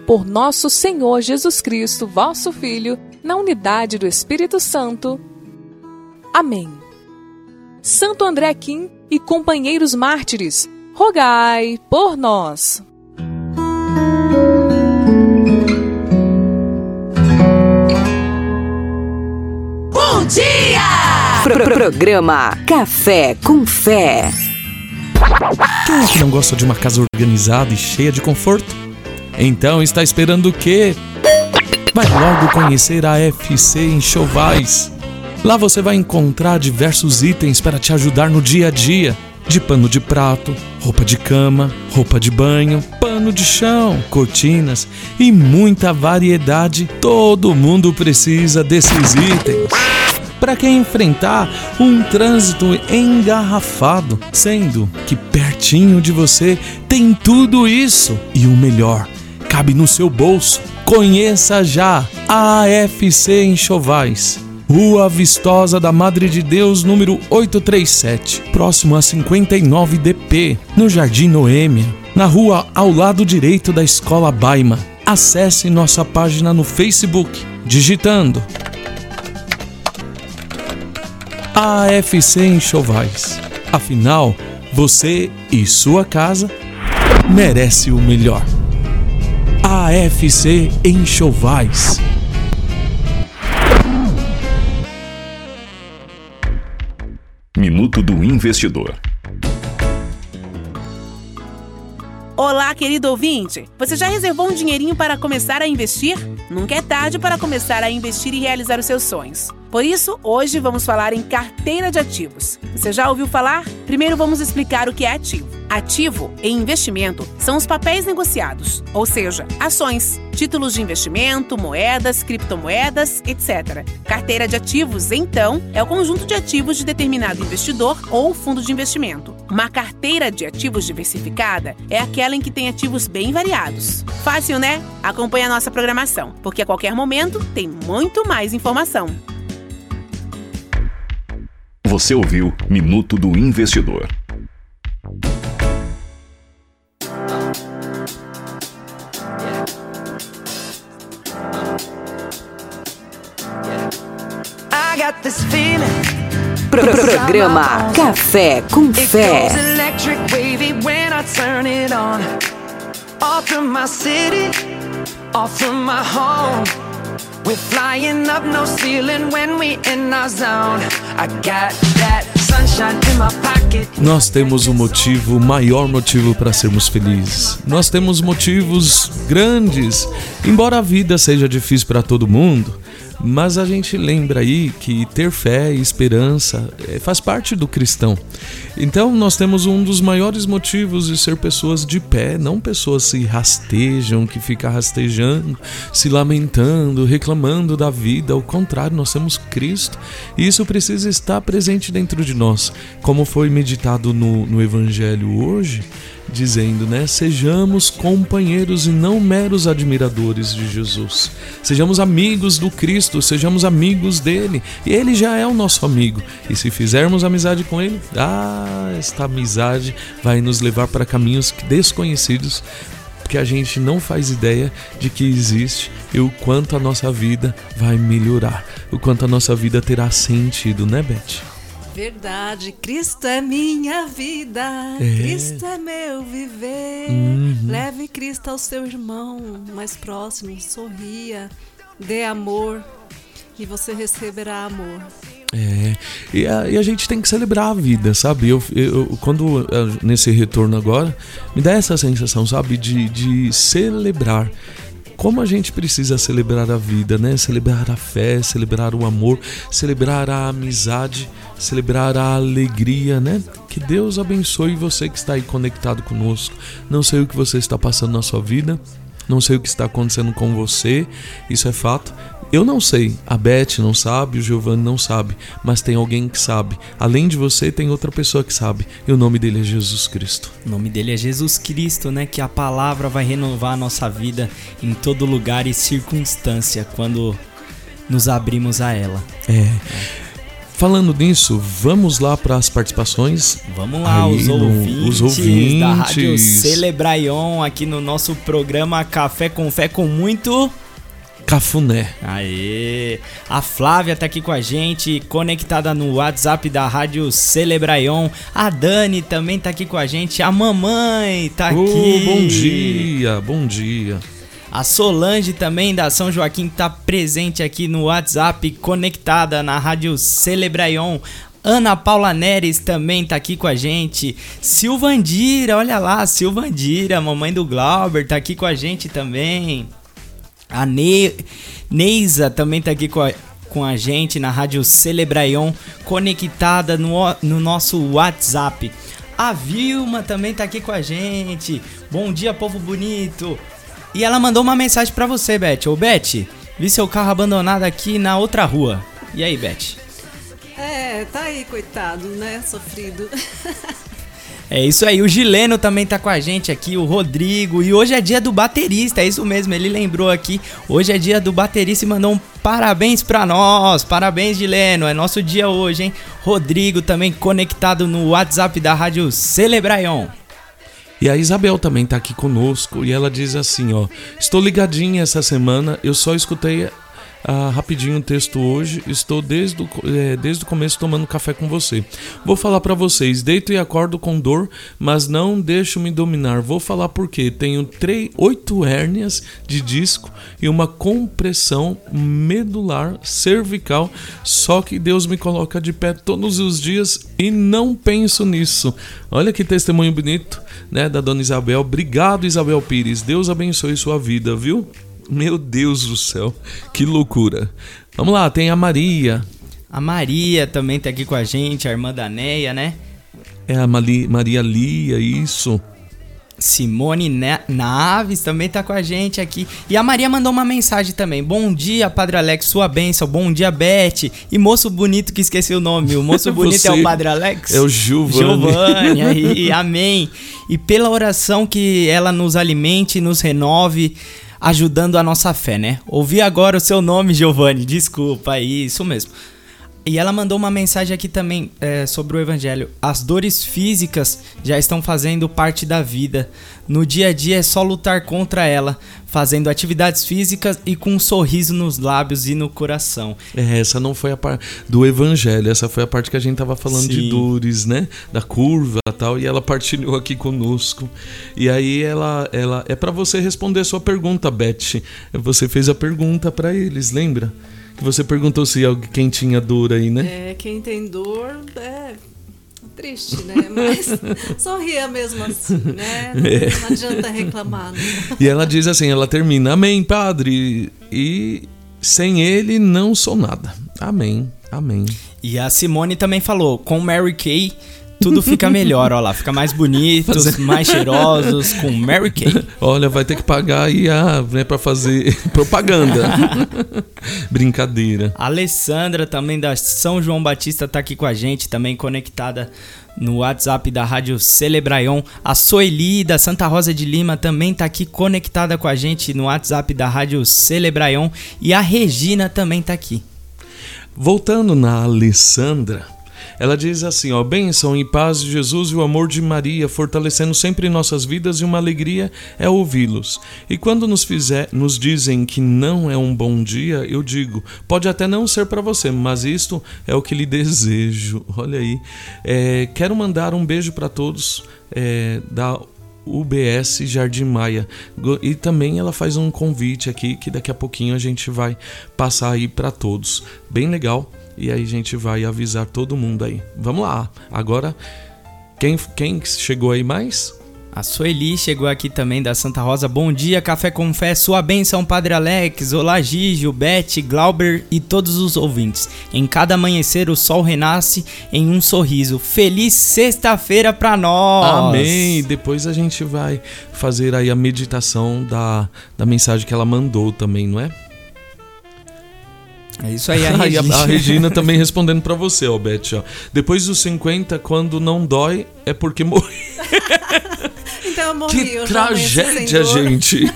Por nosso Senhor Jesus Cristo, vosso Filho, na unidade do Espírito Santo. Amém. Santo André Kim e companheiros mártires, rogai por nós. Dia! Pro programa Café com Fé. Quem é que não gosta de uma casa organizada e cheia de conforto? Então está esperando o quê? Vai logo conhecer a FC Enxovais. Lá você vai encontrar diversos itens para te ajudar no dia a dia. De pano de prato, roupa de cama, roupa de banho, pano de chão, cortinas e muita variedade. Todo mundo precisa desses itens para quem enfrentar um trânsito engarrafado, sendo que pertinho de você tem tudo isso e o melhor, cabe no seu bolso. Conheça já a AFC Enxovais. Rua Vistosa da Madre de Deus, número 837, próximo a 59 DP, no Jardim Noêmia, na rua ao lado direito da Escola Baima. Acesse nossa página no Facebook, digitando AFC Enxovais. Afinal, você e sua casa merece o melhor. AFC Enxovais. Minuto do Investidor. Olá, querido ouvinte! Você já reservou um dinheirinho para começar a investir? Nunca é tarde para começar a investir e realizar os seus sonhos. Por isso, hoje vamos falar em carteira de ativos. Você já ouviu falar? Primeiro vamos explicar o que é ativo. Ativo em investimento são os papéis negociados, ou seja, ações, títulos de investimento, moedas, criptomoedas, etc. Carteira de ativos, então, é o conjunto de ativos de determinado investidor ou fundo de investimento. Uma carteira de ativos diversificada é aquela em que tem ativos bem variados. Fácil, né? Acompanhe a nossa programação, porque a qualquer momento tem muito mais informação. Você ouviu Minuto do Investidor. Pro programa Café com Fé. Off from my city, off from my home. We're flying up no ceiling when we in our zone. I got that sunshine in my pocket. Nós temos um motivo, o maior motivo para sermos felizes. Nós temos motivos grandes, embora a vida seja difícil para todo mundo. Mas a gente lembra aí que ter fé e esperança eh, faz parte do cristão. Então nós temos um dos maiores motivos de ser pessoas de pé, não pessoas que rastejam, que ficam rastejando, se lamentando, reclamando da vida. Ao contrário, nós temos Cristo e isso precisa estar presente dentro de nós. Como foi meditado no, no Evangelho hoje, dizendo, né? Sejamos companheiros e não meros admiradores de Jesus. Sejamos amigos do Cristo, sejamos amigos dele. E ele já é o nosso amigo. E se fizermos amizade com ele, ah, esta amizade vai nos levar para caminhos desconhecidos. Que a gente não faz ideia de que existe e o quanto a nossa vida vai melhorar, o quanto a nossa vida terá sentido, né, Beth? Verdade, Cristo é minha vida, É. Cristo é meu viver. Uhum. Leve Cristo ao seu irmão mais próximo, sorria, dê amor e você receberá amor. É, e a, e a gente tem que celebrar a vida, sabe? Eu, eu- quando eh, nesse retorno agora, me dá essa sensação, sabe? De, de celebrar. Como a gente precisa celebrar a vida, né? Celebrar a fé, celebrar o amor, celebrar a amizade, celebrar a alegria, né? Que Deus abençoe você que está aí conectado conosco. Não sei o que você está passando na sua vida, não sei o que está acontecendo com você, isso é fato. Eu não sei, a Beth não sabe, o Giovanni não sabe, mas tem alguém que sabe. Além de você, tem outra pessoa que sabe, e o nome dele é Jesus Cristo. O nome dele é Jesus Cristo, né? Que a palavra vai renovar a nossa vida em todo lugar e circunstância quando nos abrimos a ela. É. Falando nisso, vamos lá para as participações. Vamos lá, Aí os, no- ouvintes os ouvintes. da Rádio Celebraion aqui no nosso programa Café com Fé com muito. Cafuné. Aê! A Flávia tá aqui com a gente, conectada no WhatsApp da Rádio Celebraion. A Dani também tá aqui com a gente. A mamãe tá Ô, aqui. bom dia, bom dia. A Solange também da São Joaquim tá presente aqui no WhatsApp, conectada na Rádio Celebraion. Ana Paula Neres também tá aqui com a gente. Silvandira, olha lá, Silvandira, mamãe do Glauber, tá aqui com a gente também. A ne Neisa também tá aqui com a, com a gente na Rádio Celebraion, conectada no, no nosso WhatsApp. A Vilma também tá aqui com a gente. Bom dia, povo bonito. E ela mandou uma mensagem pra você, Beth. Ô, Beth, vi seu carro abandonado aqui na outra rua. E aí, Beth? É, tá aí, coitado, né? Sofrido. É isso aí, o Gileno também tá com a gente aqui, o Rodrigo. E hoje é dia do baterista, é isso mesmo, ele lembrou aqui. Hoje é dia do baterista e mandou um parabéns pra nós. Parabéns, Gileno, é nosso dia hoje, hein? Rodrigo também conectado no WhatsApp da Rádio Celebraion. E a Isabel também tá aqui conosco e ela diz assim, ó: "Estou ligadinha essa semana, eu só escutei ah, rapidinho o texto hoje, estou desde o, eh, desde o começo tomando café com você. Vou falar pra vocês, deito e acordo com dor, mas não deixo me dominar. Vou falar por quê. Tenho três, oito hérnias de disco e uma compressão medular cervical, só que Deus me coloca de pé todos os dias e não penso nisso. Olha que testemunho bonito, né, da dona Isabel. Obrigado, Isabel Pires. Deus abençoe sua vida, viu? Meu Deus do céu, que loucura. Vamos lá, tem a Maria. A Maria também tá aqui com a gente, a irmã da Neia, né? É a Mali- Maria Lia, isso. Simone Na- Naves também tá com a gente aqui. E a Maria mandou uma mensagem também. Bom dia, Padre Alex, sua bênção. Bom dia, Beth. E moço bonito que esqueci o nome. O moço bonito é o Padre Alex? É o Giovanni. Giovanni, aí, amém. E pela oração que ela nos alimente e nos renove, ajudando a nossa fé, né? Ouvi agora o seu nome, Giovanni. Desculpa, aí, isso mesmo. E ela mandou uma mensagem aqui também é, sobre o evangelho. As dores físicas já estão fazendo parte da vida. No dia a dia é só lutar contra ela, fazendo atividades físicas e com um sorriso nos lábios e no coração. É, essa não foi a parte do evangelho, essa foi a parte que a gente tava falando de Sim. dores, né? Da curva e tal, e ela partilhou aqui conosco. E aí ela ela é pra você responder a sua pergunta, Beth. Você fez a pergunta pra eles, lembra? Que você perguntou se alguém quem tinha dor aí, né? É, quem tem dor é triste, né? Mas sorria mesmo assim, né? Não, É. não adianta reclamar. Né? E ela diz assim, ela termina: "Amém, Padre, e sem ele não sou nada." Amém. Amém. E a Simone também falou: com Mary Kay tudo fica melhor, ó lá, fica mais bonitos, Fazer- mais cheirosos com Mary Kay. Olha, vai ter que pagar aí a, né, para fazer propaganda. Brincadeira. A Alessandra também da São João Batista tá aqui com a gente, também conectada no WhatsApp da Rádio Celebraion. A Soeli da Santa Rosa de Lima também tá aqui conectada com a gente no WhatsApp da Rádio Celebraion. E a Regina também tá aqui. Voltando na Alessandra, ela diz assim, ó, bênção e paz de Jesus e o amor de Maria, fortalecendo sempre nossas vidas e uma alegria é ouvi-los. E quando nos fizer, nos dizem que não é um bom dia, eu digo, pode até não ser para você, mas isto é o que lhe desejo. Olha aí, É, quero mandar um beijo para todos é, da UBS Jardim Maia. E também ela faz um convite aqui que daqui a pouquinho a gente vai passar aí para todos. Bem legal. E aí a gente vai avisar todo mundo aí. Vamos lá. Agora quem quem chegou aí mais? A Sueli chegou aqui também da Santa Rosa. Bom dia, Café com Fé, sua bênção, Padre Alex. Olá, Gigio, Beth, Glauber e todos os ouvintes. Em cada amanhecer o sol renasce em um sorriso. Feliz sexta-feira pra nós! Amém. Depois a gente vai fazer aí a meditação da, da mensagem que ela mandou também, não é? É isso aí, a Regina. a, Regina também respondendo pra você, ó, Beth, ó. Depois dos 50, quando não dói, é porque morreu. Então eu morri. Que eu tragédia, gente.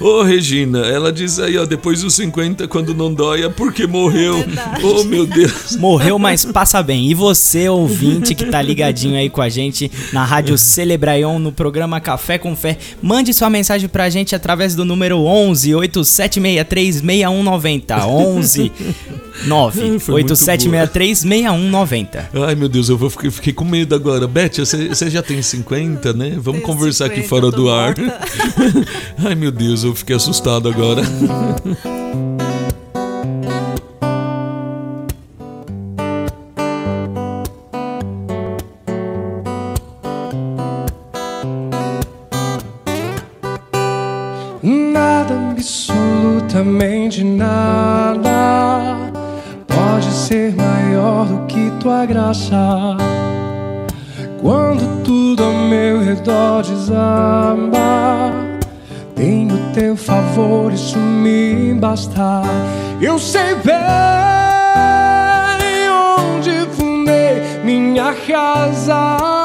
Ô, Regina, ela diz aí, ó, depois dos 50, quando não dói, é porque morreu. oh, meu Deus. Morreu, mas passa bem. E você, ouvinte, que tá ligadinho aí com a gente na Rádio Celebraion, no programa Café com Fé, mande sua mensagem pra gente através do número 11 8763 6190. 11 9 Foi muito 8763 6190. Ai, meu Deus, eu vou, fiquei, fiquei com medo agora. Beth, você, você já tem 50, né? Vamos conversar aqui 50, fora tô do ar. Ai, meu Deus, eu fiquei assustado agora. Nada, absolutamente nada pode ser maior do que tua graça. Tudo ao meu redor desaba, tenho teu favor, isso me basta. Eu sei bem onde fundei minha casa.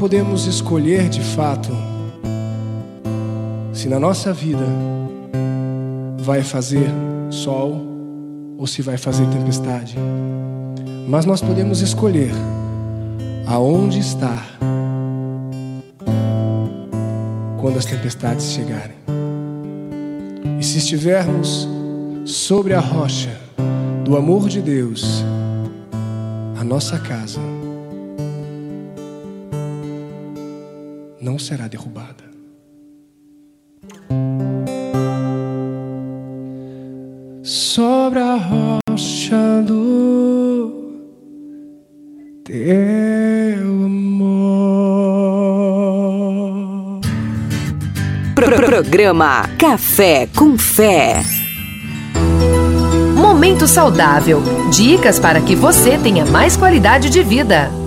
Podemos escolher de fato se na nossa vida vai fazer sol ou se vai fazer tempestade. Mas nós podemos escolher aonde estar quando as tempestades chegarem. E se estivermos sobre a rocha do amor de Deus, a nossa casa será derrubada. Sobre a rocha do teu amor. Pro Programa Café com Fé. Momento saudável. Dicas para que você tenha mais qualidade de vida.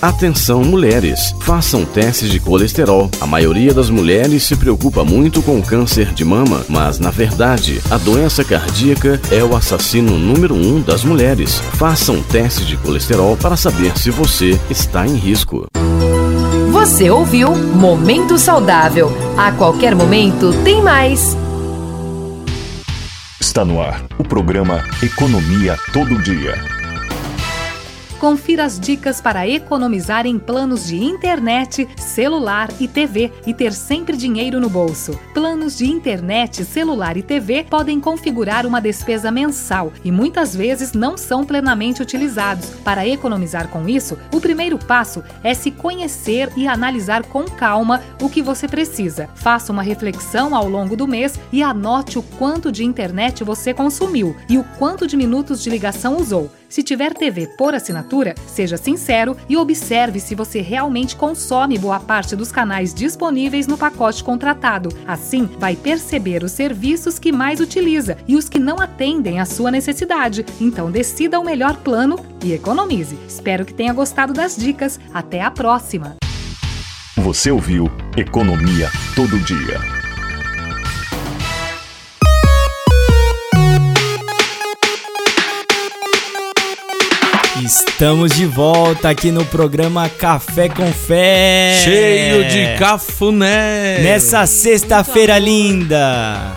Atenção mulheres, façam testes de colesterol. A maioria das mulheres se preocupa muito com o câncer de mama, mas na verdade a doença cardíaca é o assassino número um das mulheres. Façam teste de colesterol para saber se você está em risco. Você ouviu Momento Saudável. A qualquer momento tem mais. Está no ar o programa Economia Todo Dia. Confira as dicas para economizar em planos de internet, celular e TV e ter sempre dinheiro no bolso. Planos de internet, celular e TV podem configurar uma despesa mensal e muitas vezes não são plenamente utilizados. Para economizar com isso, o primeiro passo é se conhecer e analisar com calma o que você precisa. Faça uma reflexão ao longo do mês e anote o quanto de internet você consumiu e o quanto de minutos de ligação usou. Se tiver TV por assinatura, seja sincero e observe se você realmente consome boa parte dos canais disponíveis no pacote contratado. Assim, vai perceber os serviços que mais utiliza e os que não atendem à sua necessidade. Então, decida o melhor plano e economize. Espero que tenha gostado das dicas. Até a próxima! Você ouviu Economia Todo Dia. Estamos de volta aqui no programa Café com Fé. Cheio de cafuné. Nessa sexta-feira linda.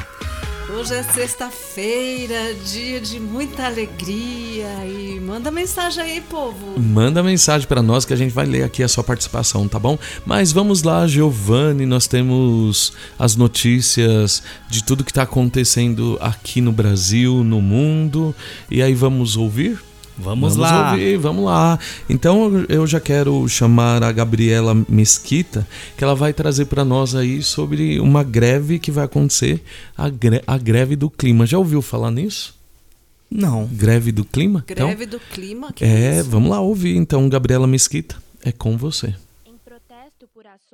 Hoje é sexta-feira, dia de muita alegria e manda mensagem aí, povo. Manda mensagem para nós que a gente vai ler aqui a sua participação, tá bom? Mas vamos lá, Giovanni, nós temos as notícias de tudo que está acontecendo aqui no Brasil, no mundo, e aí vamos ouvir? Vamos, vamos lá. Ouvir, vamos lá. Então eu já quero chamar a Gabriela Mesquita, que ela vai trazer para nós aí sobre uma greve que vai acontecer, a, gre a greve do clima. Já ouviu falar nisso? Não. Greve do clima? Greve então, do clima? Que é, é vamos lá ouvir então, Gabriela Mesquita. É com você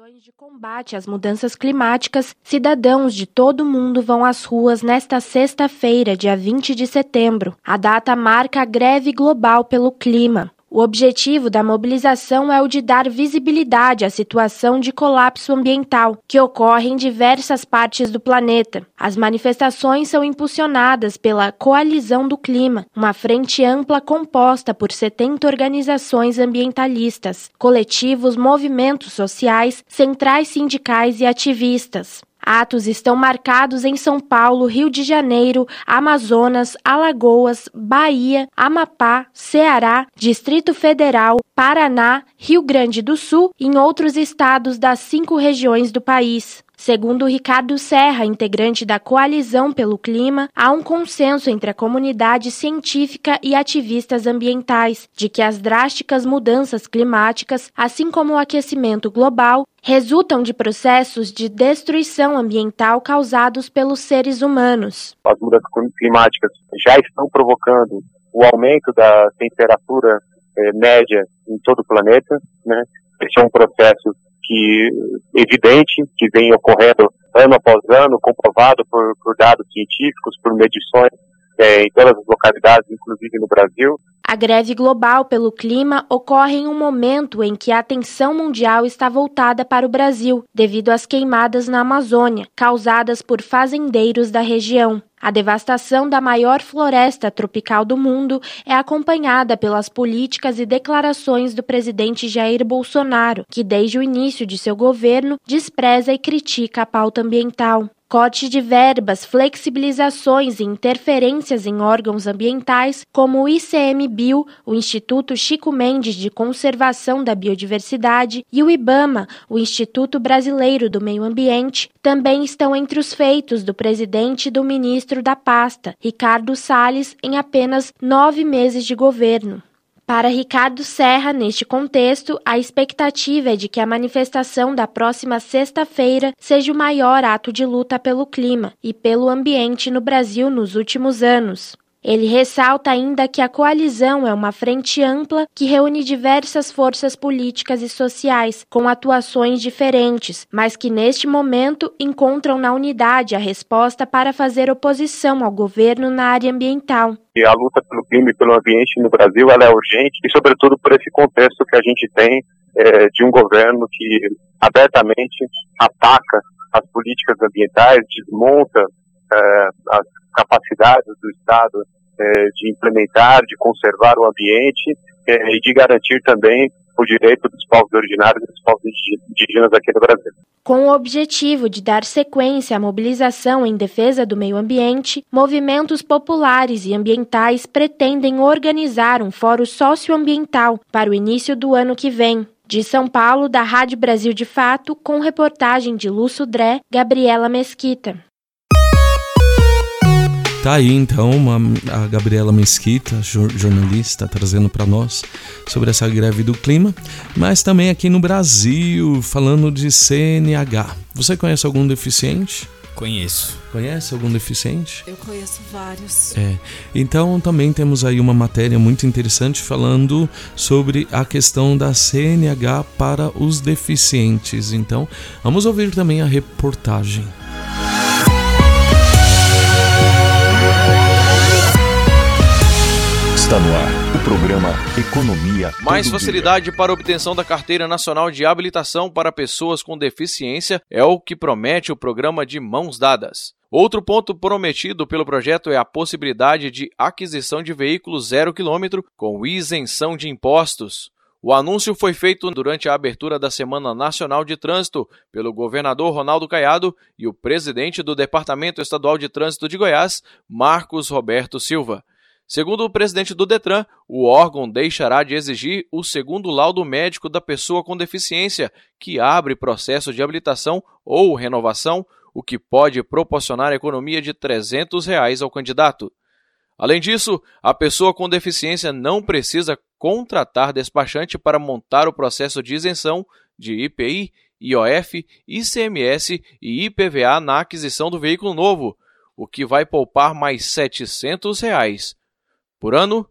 ações de combate às mudanças climáticas, cidadãos de todo o mundo vão às ruas nesta sexta-feira, dia 20 de setembro. A data marca a greve global pelo clima. O objetivo da mobilização é o de dar visibilidade à situação de colapso ambiental que ocorre em diversas partes do planeta. As manifestações são impulsionadas pela Coalizão do Clima, uma frente ampla composta por 70 organizações ambientalistas, coletivos, movimentos sociais, centrais sindicais e ativistas. Atos estão marcados em São Paulo, Rio de Janeiro, Amazonas, Alagoas, Bahia, Amapá, Ceará, Distrito Federal, Paraná, Rio Grande do Sul e em outros estados das cinco regiões do país. Segundo Ricardo Serra, integrante da Coalizão pelo Clima, há um consenso entre a comunidade científica e ativistas ambientais de que as drásticas mudanças climáticas, assim como o aquecimento global, resultam de processos de destruição ambiental causados pelos seres humanos. As mudanças climáticas já estão provocando o aumento da temperatura eh, média em todo o planeta, né? Esse é um processo que evidente que vem ocorrendo ano após ano, comprovado por, por dados científicos, por medições é, em todas as localidades, inclusive no Brasil. A greve global pelo clima ocorre em um momento em que a atenção mundial está voltada para o Brasil, devido às queimadas na Amazônia, causadas por fazendeiros da região. A devastação da maior floresta tropical do mundo é acompanhada pelas políticas e declarações do presidente Jair Bolsonaro, que desde o início de seu governo despreza e critica a pauta ambiental. Corte de verbas, flexibilizações e interferências em órgãos ambientais, como o ICMBio, o Instituto Chico Mendes de Conservação da Biodiversidade, e o IBAMA, o Instituto Brasileiro do Meio Ambiente, também estão entre os feitos do presidente e do ministro da pasta, Ricardo Salles, em apenas nove meses de governo. Para Ricardo Serra, neste contexto, a expectativa é de que a manifestação da próxima sexta-feira seja o maior ato de luta pelo clima e pelo ambiente no Brasil nos últimos anos. Ele ressalta ainda que a coalizão é uma frente ampla que reúne diversas forças políticas e sociais, com atuações diferentes, mas que neste momento encontram na unidade a resposta para fazer oposição ao governo na área ambiental. A luta pelo clima e pelo ambiente no Brasil ela é urgente e, sobretudo, por esse contexto que a gente tem é, de um governo que abertamente ataca as políticas ambientais, desmonta as capacidades do Estado é, de implementar, de conservar o ambiente é, e de garantir também o direito dos povos originários e dos povos indígenas aqui no Brasil. Com o objetivo de dar sequência à mobilização em defesa do meio ambiente, movimentos populares e ambientais pretendem organizar um fórum socioambiental para o início do ano que vem. De São Paulo, da Rádio Brasil de Fato, com reportagem de Lúcio Dré, Gabriela Mesquita. Tá aí então uma, a Gabriela Mesquita, jornalista, trazendo para nós sobre essa greve do clima, mas também aqui no Brasil, falando de CNH. Você conhece algum deficiente? Conheço. Conhece algum deficiente? Eu conheço vários. É. Então também temos aí uma matéria muito interessante falando sobre a questão da CNH para os deficientes. Então, vamos ouvir também a reportagem. Está no ar o programa Economia. Mais facilidade dia. para obtenção da Carteira Nacional de Habilitação para Pessoas com Deficiência é o que promete o programa de Mãos Dadas. Outro ponto prometido pelo projeto é a possibilidade de aquisição de veículos zero quilômetro com isenção de impostos. O anúncio foi feito durante a abertura da Semana Nacional de Trânsito pelo governador Ronaldo Caiado e o presidente do Departamento Estadual de Trânsito de Goiás, Marcos Roberto Silva. Segundo o presidente do Detran, o órgão deixará de exigir o segundo laudo médico da pessoa com deficiência que abre processo de habilitação ou renovação, o que pode proporcionar economia de 300 reais ao candidato. Além disso, a pessoa com deficiência não precisa contratar despachante para montar o processo de isenção de IPI, IOF, ICMS e IPVA na aquisição do veículo novo, o que vai poupar mais 700 reais. Por ano,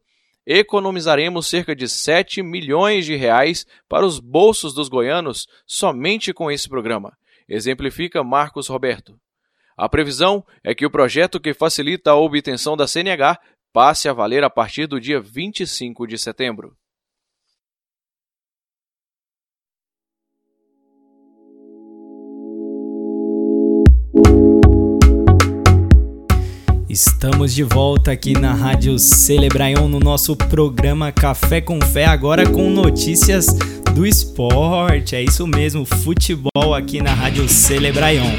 economizaremos cerca de 7 milhões de reais para os bolsos dos goianos somente com esse programa, exemplifica Marcos Roberto. A previsão é que o projeto que facilita a obtenção da CNH passe a valer a partir do dia 25 de setembro. Estamos de volta aqui na Rádio Celebraion no nosso programa Café com Fé, agora com notícias do esporte. É isso mesmo, futebol aqui na Rádio Celebraion.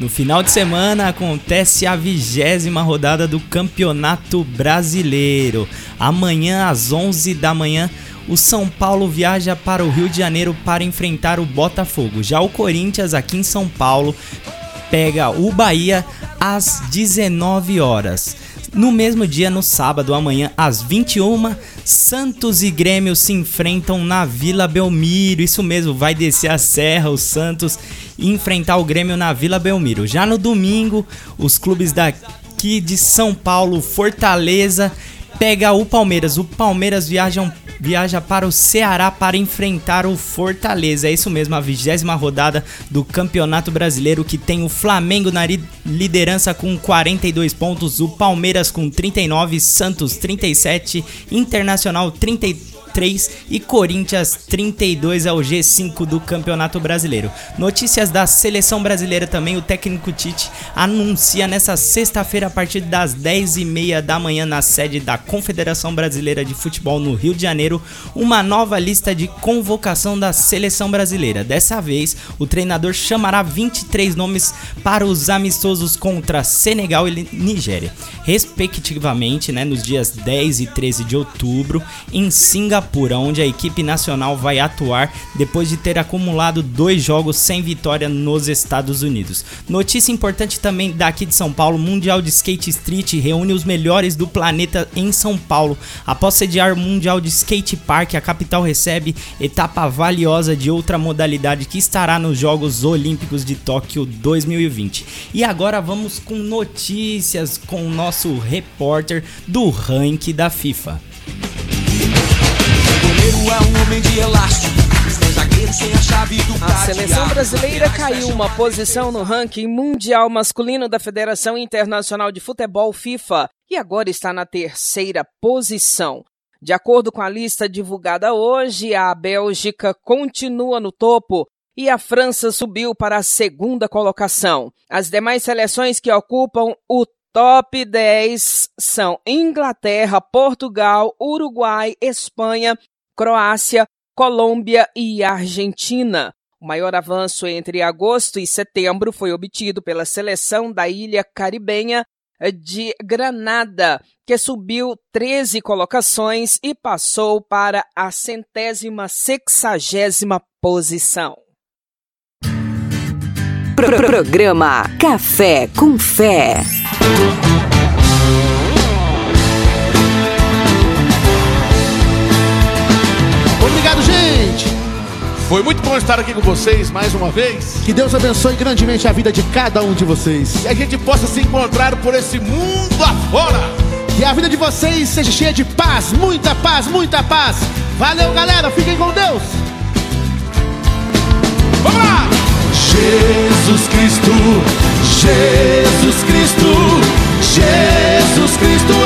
No final de semana acontece a vigésima rodada do Campeonato Brasileiro. Amanhã às 11 da manhã o São Paulo viaja para o Rio de Janeiro para enfrentar o Botafogo. Já o Corinthians, aqui em São Paulo, pega o Bahia às 19 horas. No mesmo dia, no sábado, amanhã, às 21, Santos e Grêmio se enfrentam na Vila Belmiro. Isso mesmo, vai descer a serra o Santos e enfrentar o Grêmio na Vila Belmiro. Já no domingo, os clubes daqui de São Paulo, Fortaleza, pega o Palmeiras. O Palmeiras viajam viaja para o Ceará para enfrentar o Fortaleza. É isso mesmo, a vigésima rodada do Campeonato Brasileiro que tem o Flamengo na liderança com 42 pontos, o Palmeiras com 39, Santos 37, Internacional 33 33 e Corinthians 32 é o G5 do Campeonato Brasileiro. Notícias da seleção brasileira também, o técnico Tite anuncia nessa sexta-feira a partir das 10h30 da manhã na sede da Confederação Brasileira de Futebol no Rio de Janeiro uma nova lista de convocação da seleção brasileira. Dessa vez, o treinador chamará 23 nomes para os amistosos contra Senegal e Nigéria, respectivamente, né, nos dias 10 e 13 de outubro em Singapura Singapura, onde a equipe nacional vai atuar depois de ter acumulado dois jogos sem vitória nos Estados Unidos. Notícia importante também daqui de São Paulo: Mundial de Skate Street reúne os melhores do planeta em São Paulo. Após sediar o Mundial de Skate Park, a capital recebe etapa valiosa de outra modalidade que estará nos Jogos Olímpicos de Tóquio 2020. E agora vamos com notícias com o nosso repórter do ranking da FIFA. A seleção brasileira caiu uma posição no ranking mundial masculino da Federação Internacional de Futebol FIFA e agora está na terceira posição. De acordo com a lista divulgada hoje, a Bélgica continua no topo e a França subiu para a segunda colocação. As demais seleções que ocupam o top 10 são Inglaterra, Portugal, Uruguai, Espanha, Croácia, Colômbia e Argentina. O maior avanço entre agosto e setembro foi obtido pela seleção da ilha caribenha de Granada, que subiu 13 colocações e passou para a centésima sexagésima posição. Programa Café com Fé. Foi muito bom estar aqui com vocês mais uma vez. Que Deus abençoe grandemente a vida de cada um de vocês. E a gente possa se encontrar por esse mundo afora. E a vida de vocês seja cheia de paz, muita paz, muita paz. Valeu, galera. Fiquem com Deus. Vamos lá! Jesus Cristo, Jesus Cristo, Jesus Cristo,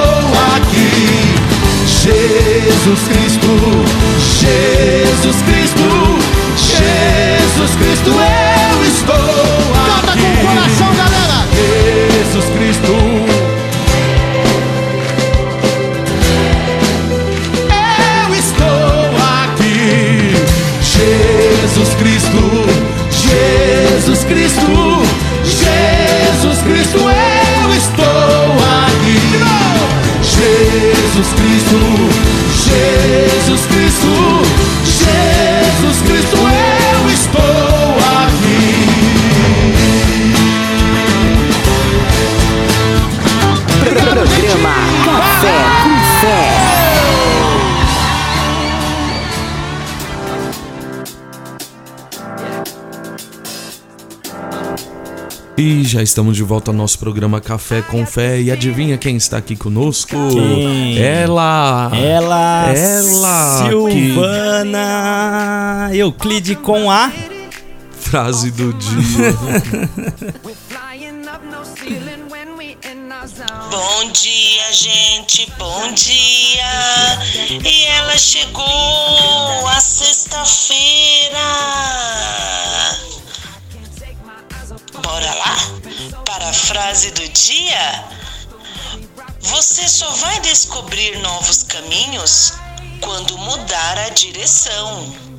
Jesus Cristo, Jesus Cristo, Jesus Cristo, eu estou aqui. Canta com o coração, galera! Jesus Cristo. Eu estou aqui. Jesus Cristo, Jesus Cristo, Jesus Cristo, eu estou aqui. Jesus Cristo, Jesus Cristo, já estamos de volta ao nosso programa Café com Fé. E adivinha quem está aqui conosco? Quem? Ela! Ela! Ela! Silvana Euclide com a Frase do dia. Bom dia, gente, bom dia. E ela chegou a sexta-feira. Bora lá para a frase do dia? Você só vai descobrir novos caminhos quando mudar a direção.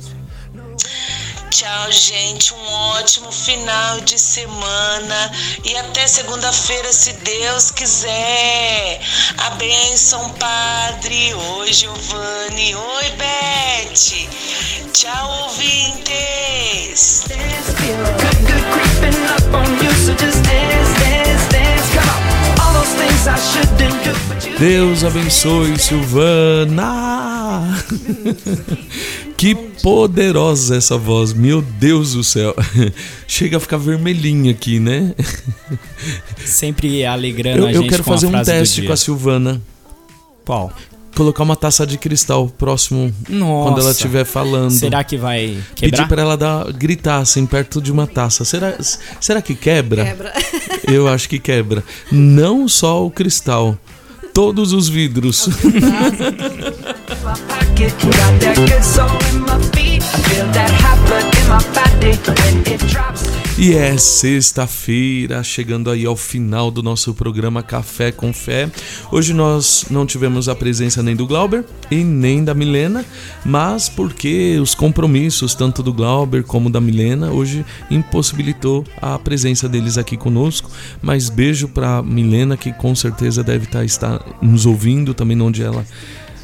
Tchau, gente. Um ótimo final de semana. E até segunda-feira, se Deus quiser. A bênção, Padre. Oi, Giovanni. Oi, Beth. Tchau, ouvintes. Deus abençoe Silvana. que poderosa essa voz, meu Deus do céu. Chega a ficar vermelhinha aqui, né? Sempre alegrando Eu, a eu gente quero com a fazer um teste com a Silvana. Qual? Colocar uma taça de cristal próximo Nossa. quando ela estiver falando. Será que vai quebrar? Pedir para ela dar, gritar assim perto de uma taça. Será, será que quebra? Quebra. Eu acho que quebra. Não só o cristal, todos os vidros. E é sexta-feira, chegando aí ao final do nosso programa Café com Fé. Hoje nós não tivemos a presença nem do Glauber e nem da Milena, mas porque os compromissos, tanto do Glauber como da Milena, hoje impossibilitou a presença deles aqui conosco. Mas beijo para Milena, que com certeza deve estar, estar nos ouvindo também onde ela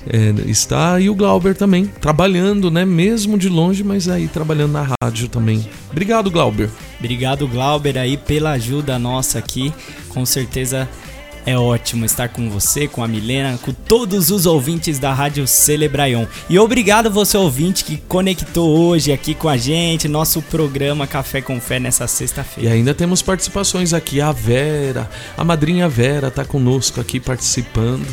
é, está e o Glauber também trabalhando, né? Mesmo de longe, mas aí trabalhando na rádio também. Obrigado, Glauber. Obrigado, Glauber, aí pela ajuda nossa aqui. Com certeza é ótimo estar com você, com a Milena, com todos os ouvintes da Rádio Celebraion. E obrigado você ouvinte que conectou hoje aqui com a gente, nosso programa Café com Fé nessa sexta-feira. E ainda temos participações aqui, a Vera, a madrinha Vera tá conosco aqui participando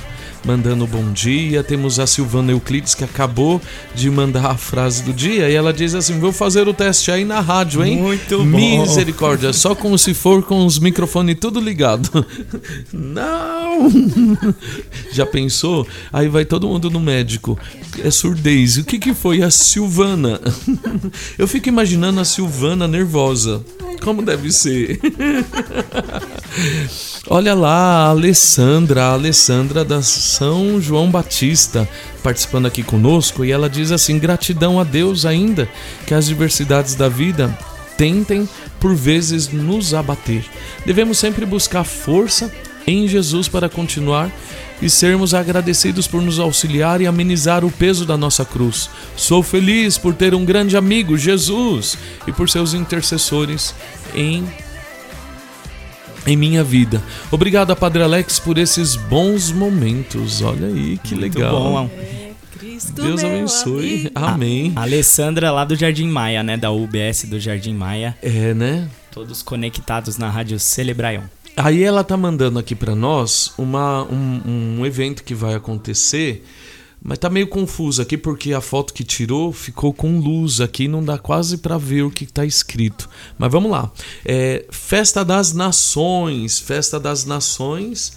mandando bom dia. Temos a Silvana Euclides que acabou de mandar a frase do dia e ela diz assim: Vou fazer o teste aí na rádio, hein? Muito bom. Misericórdia, só como se for com os microfones tudo ligado. Não! Já pensou? Aí vai todo mundo no médico. É surdez. O que, que foi a Silvana? Eu fico imaginando a Silvana nervosa. Como deve ser? Olha lá, a Alessandra, a Alessandra da São João Batista, participando aqui conosco, e ela diz assim: gratidão a Deus ainda que as diversidades da vida tentem por vezes nos abater. Devemos sempre buscar força em Jesus para continuar e sermos agradecidos por nos auxiliar e amenizar o peso da nossa cruz. Sou feliz por ter um grande amigo, Jesus, e por seus intercessores em em minha vida. Obrigado a Padre Alex por esses bons momentos. Olha aí que Muito legal. bom. Deus abençoe. Amém. A Alessandra lá do Jardim Maia, né? Da UBS do Jardim Maia. É, né? Todos conectados na Rádio Celebraion. Aí ela tá mandando aqui para nós uma, um, um evento que vai acontecer, mas tá meio confuso aqui porque a foto que tirou ficou com luz aqui, não dá quase para ver o que tá escrito. Mas vamos lá. É, Festa das Nações, Festa das Nações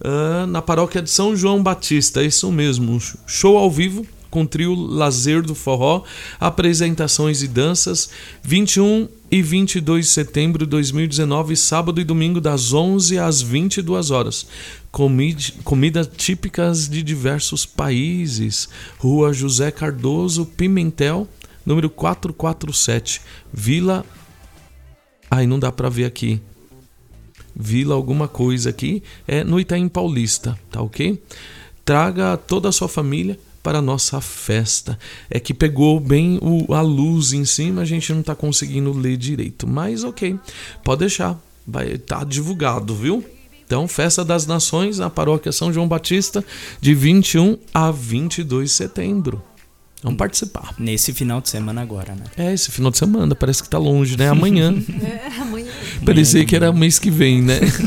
uh, na paróquia de São João Batista, isso mesmo. Show ao vivo com trio Lazer do Forró, apresentações e danças, 21 e 22 de setembro de 2019, sábado e domingo, das 11 às 22 horas. Comida, comida típicas de diversos países. Rua José Cardoso, Pimentel, número 447, Vila. Ai, não dá para ver aqui. Vila alguma coisa aqui, é no Itaim Paulista, tá ok? Traga toda a sua família para a nossa festa. É que pegou bem o, a luz em cima, a gente não está conseguindo ler direito. Mas ok, pode deixar, vai estar tá divulgado, viu? Então, Festa das Nações, na paróquia São João Batista, de 21 a 22 de setembro. Vamos participar. Nesse final de semana agora, né? É, esse final de semana, parece que tá longe, né? Amanhã. É, amanhã. Parecia que era mês que vem, né?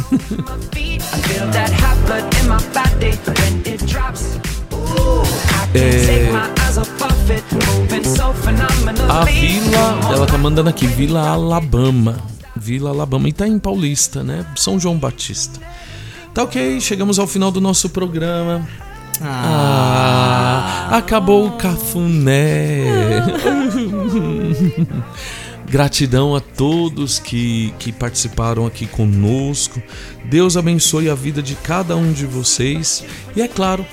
É... A Vila, ela tá mandando aqui, Vila Alabama. Vila Alabama, e tá em Paulista, né? São João Batista. Tá ok, chegamos ao final do nosso programa. Ah, acabou o cafuné. Gratidão a todos que, que participaram aqui conosco. Deus abençoe a vida de cada um de vocês. E é claro,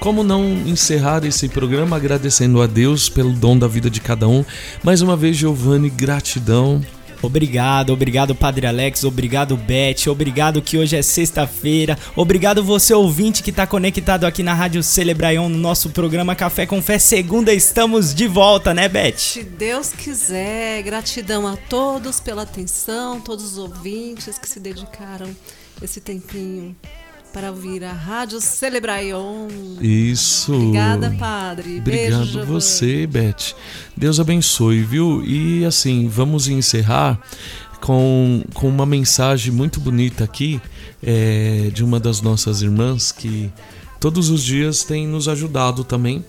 como não encerrar esse programa agradecendo a Deus pelo dom da vida de cada um? Mais uma vez, Giovanni, gratidão. Obrigado, obrigado Padre Alex, obrigado Beth, obrigado que hoje é sexta-feira, obrigado você ouvinte que está conectado aqui na Rádio Celebraion no nosso programa Café com Fé. Segunda estamos de volta, né Beth? Se Deus quiser, gratidão a todos pela atenção, todos os ouvintes que se dedicaram esse tempinho para ouvir a Rádio Celebraion. Isso. Obrigada, Padre. Obrigado Beijo, você, Beth. Deus abençoe, viu? E assim, vamos encerrar com, com uma mensagem muito bonita aqui é, de uma das nossas irmãs que todos os dias tem nos ajudado também.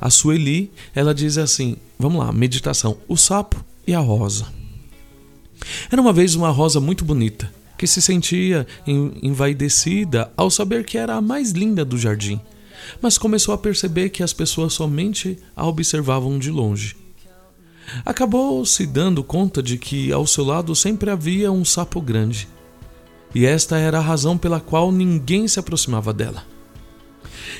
A Sueli, ela diz assim: vamos lá, meditação. O sapo e a rosa. Era uma vez uma rosa muito bonita, que se sentia envaidecida ao saber que era a mais linda do jardim, mas começou a perceber que as pessoas somente a observavam de longe. Acabou se dando conta de que ao seu lado sempre havia um sapo grande, e esta era a razão pela qual ninguém se aproximava dela.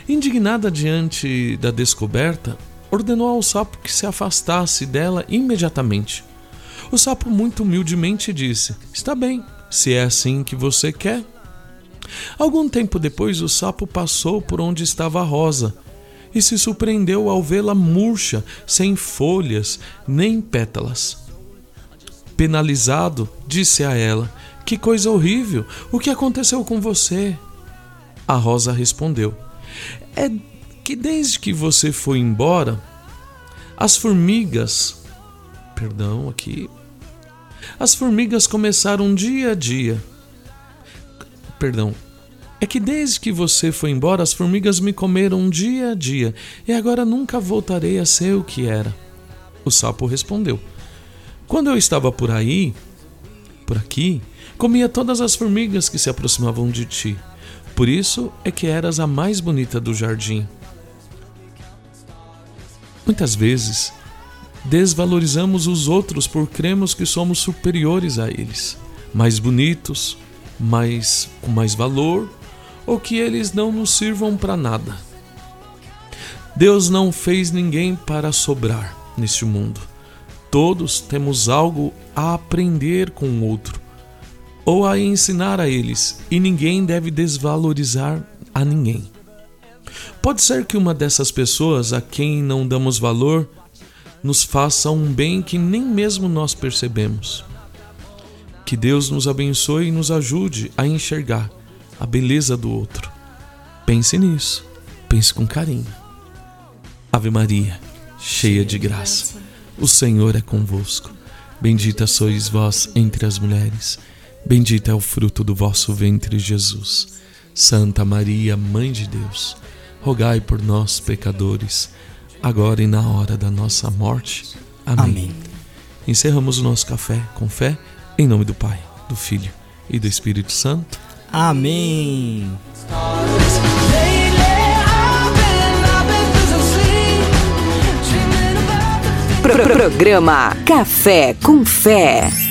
Indignada diante da descoberta, ordenou ao sapo que se afastasse dela imediatamente. O sapo muito humildemente disse: Está bem, se é assim que você quer. Algum tempo depois, o sapo passou por onde estava a rosa e se surpreendeu ao vê-la murcha, sem folhas nem pétalas. Penalizado, disse a ela: Que coisa horrível! O que aconteceu com você? A rosa respondeu: É que desde que você foi embora, as formigas. Perdão, aqui. As formigas começaram dia a dia. Perdão, é que desde que você foi embora, as formigas me comeram dia a dia e agora nunca voltarei a ser o que era. O sapo respondeu: Quando eu estava por aí, por aqui, comia todas as formigas que se aproximavam de ti. Por isso é que eras a mais bonita do jardim. Muitas vezes desvalorizamos os outros por cremos que somos superiores a eles, mais bonitos, mais com mais valor ou que eles não nos sirvam para nada. Deus não fez ninguém para sobrar neste mundo. Todos temos algo a aprender com o outro ou a ensinar a eles, e ninguém deve desvalorizar a ninguém. Pode ser que uma dessas pessoas a quem não damos valor nos faça um bem que nem mesmo nós percebemos. Que Deus nos abençoe e nos ajude a enxergar a beleza do outro. Pense nisso. Pense com carinho. Ave Maria, cheia de graça, o Senhor é convosco. Bendita sois vós entre as mulheres. Bendito é o fruto do vosso ventre, Jesus. Santa Maria, Mãe de Deus, rogai por nós, pecadores, agora e na hora da nossa morte. Amém. Amém. Encerramos o nosso café com fé, em nome do Pai, do Filho e do Espírito Santo. Amém. Pro programa Café com Fé.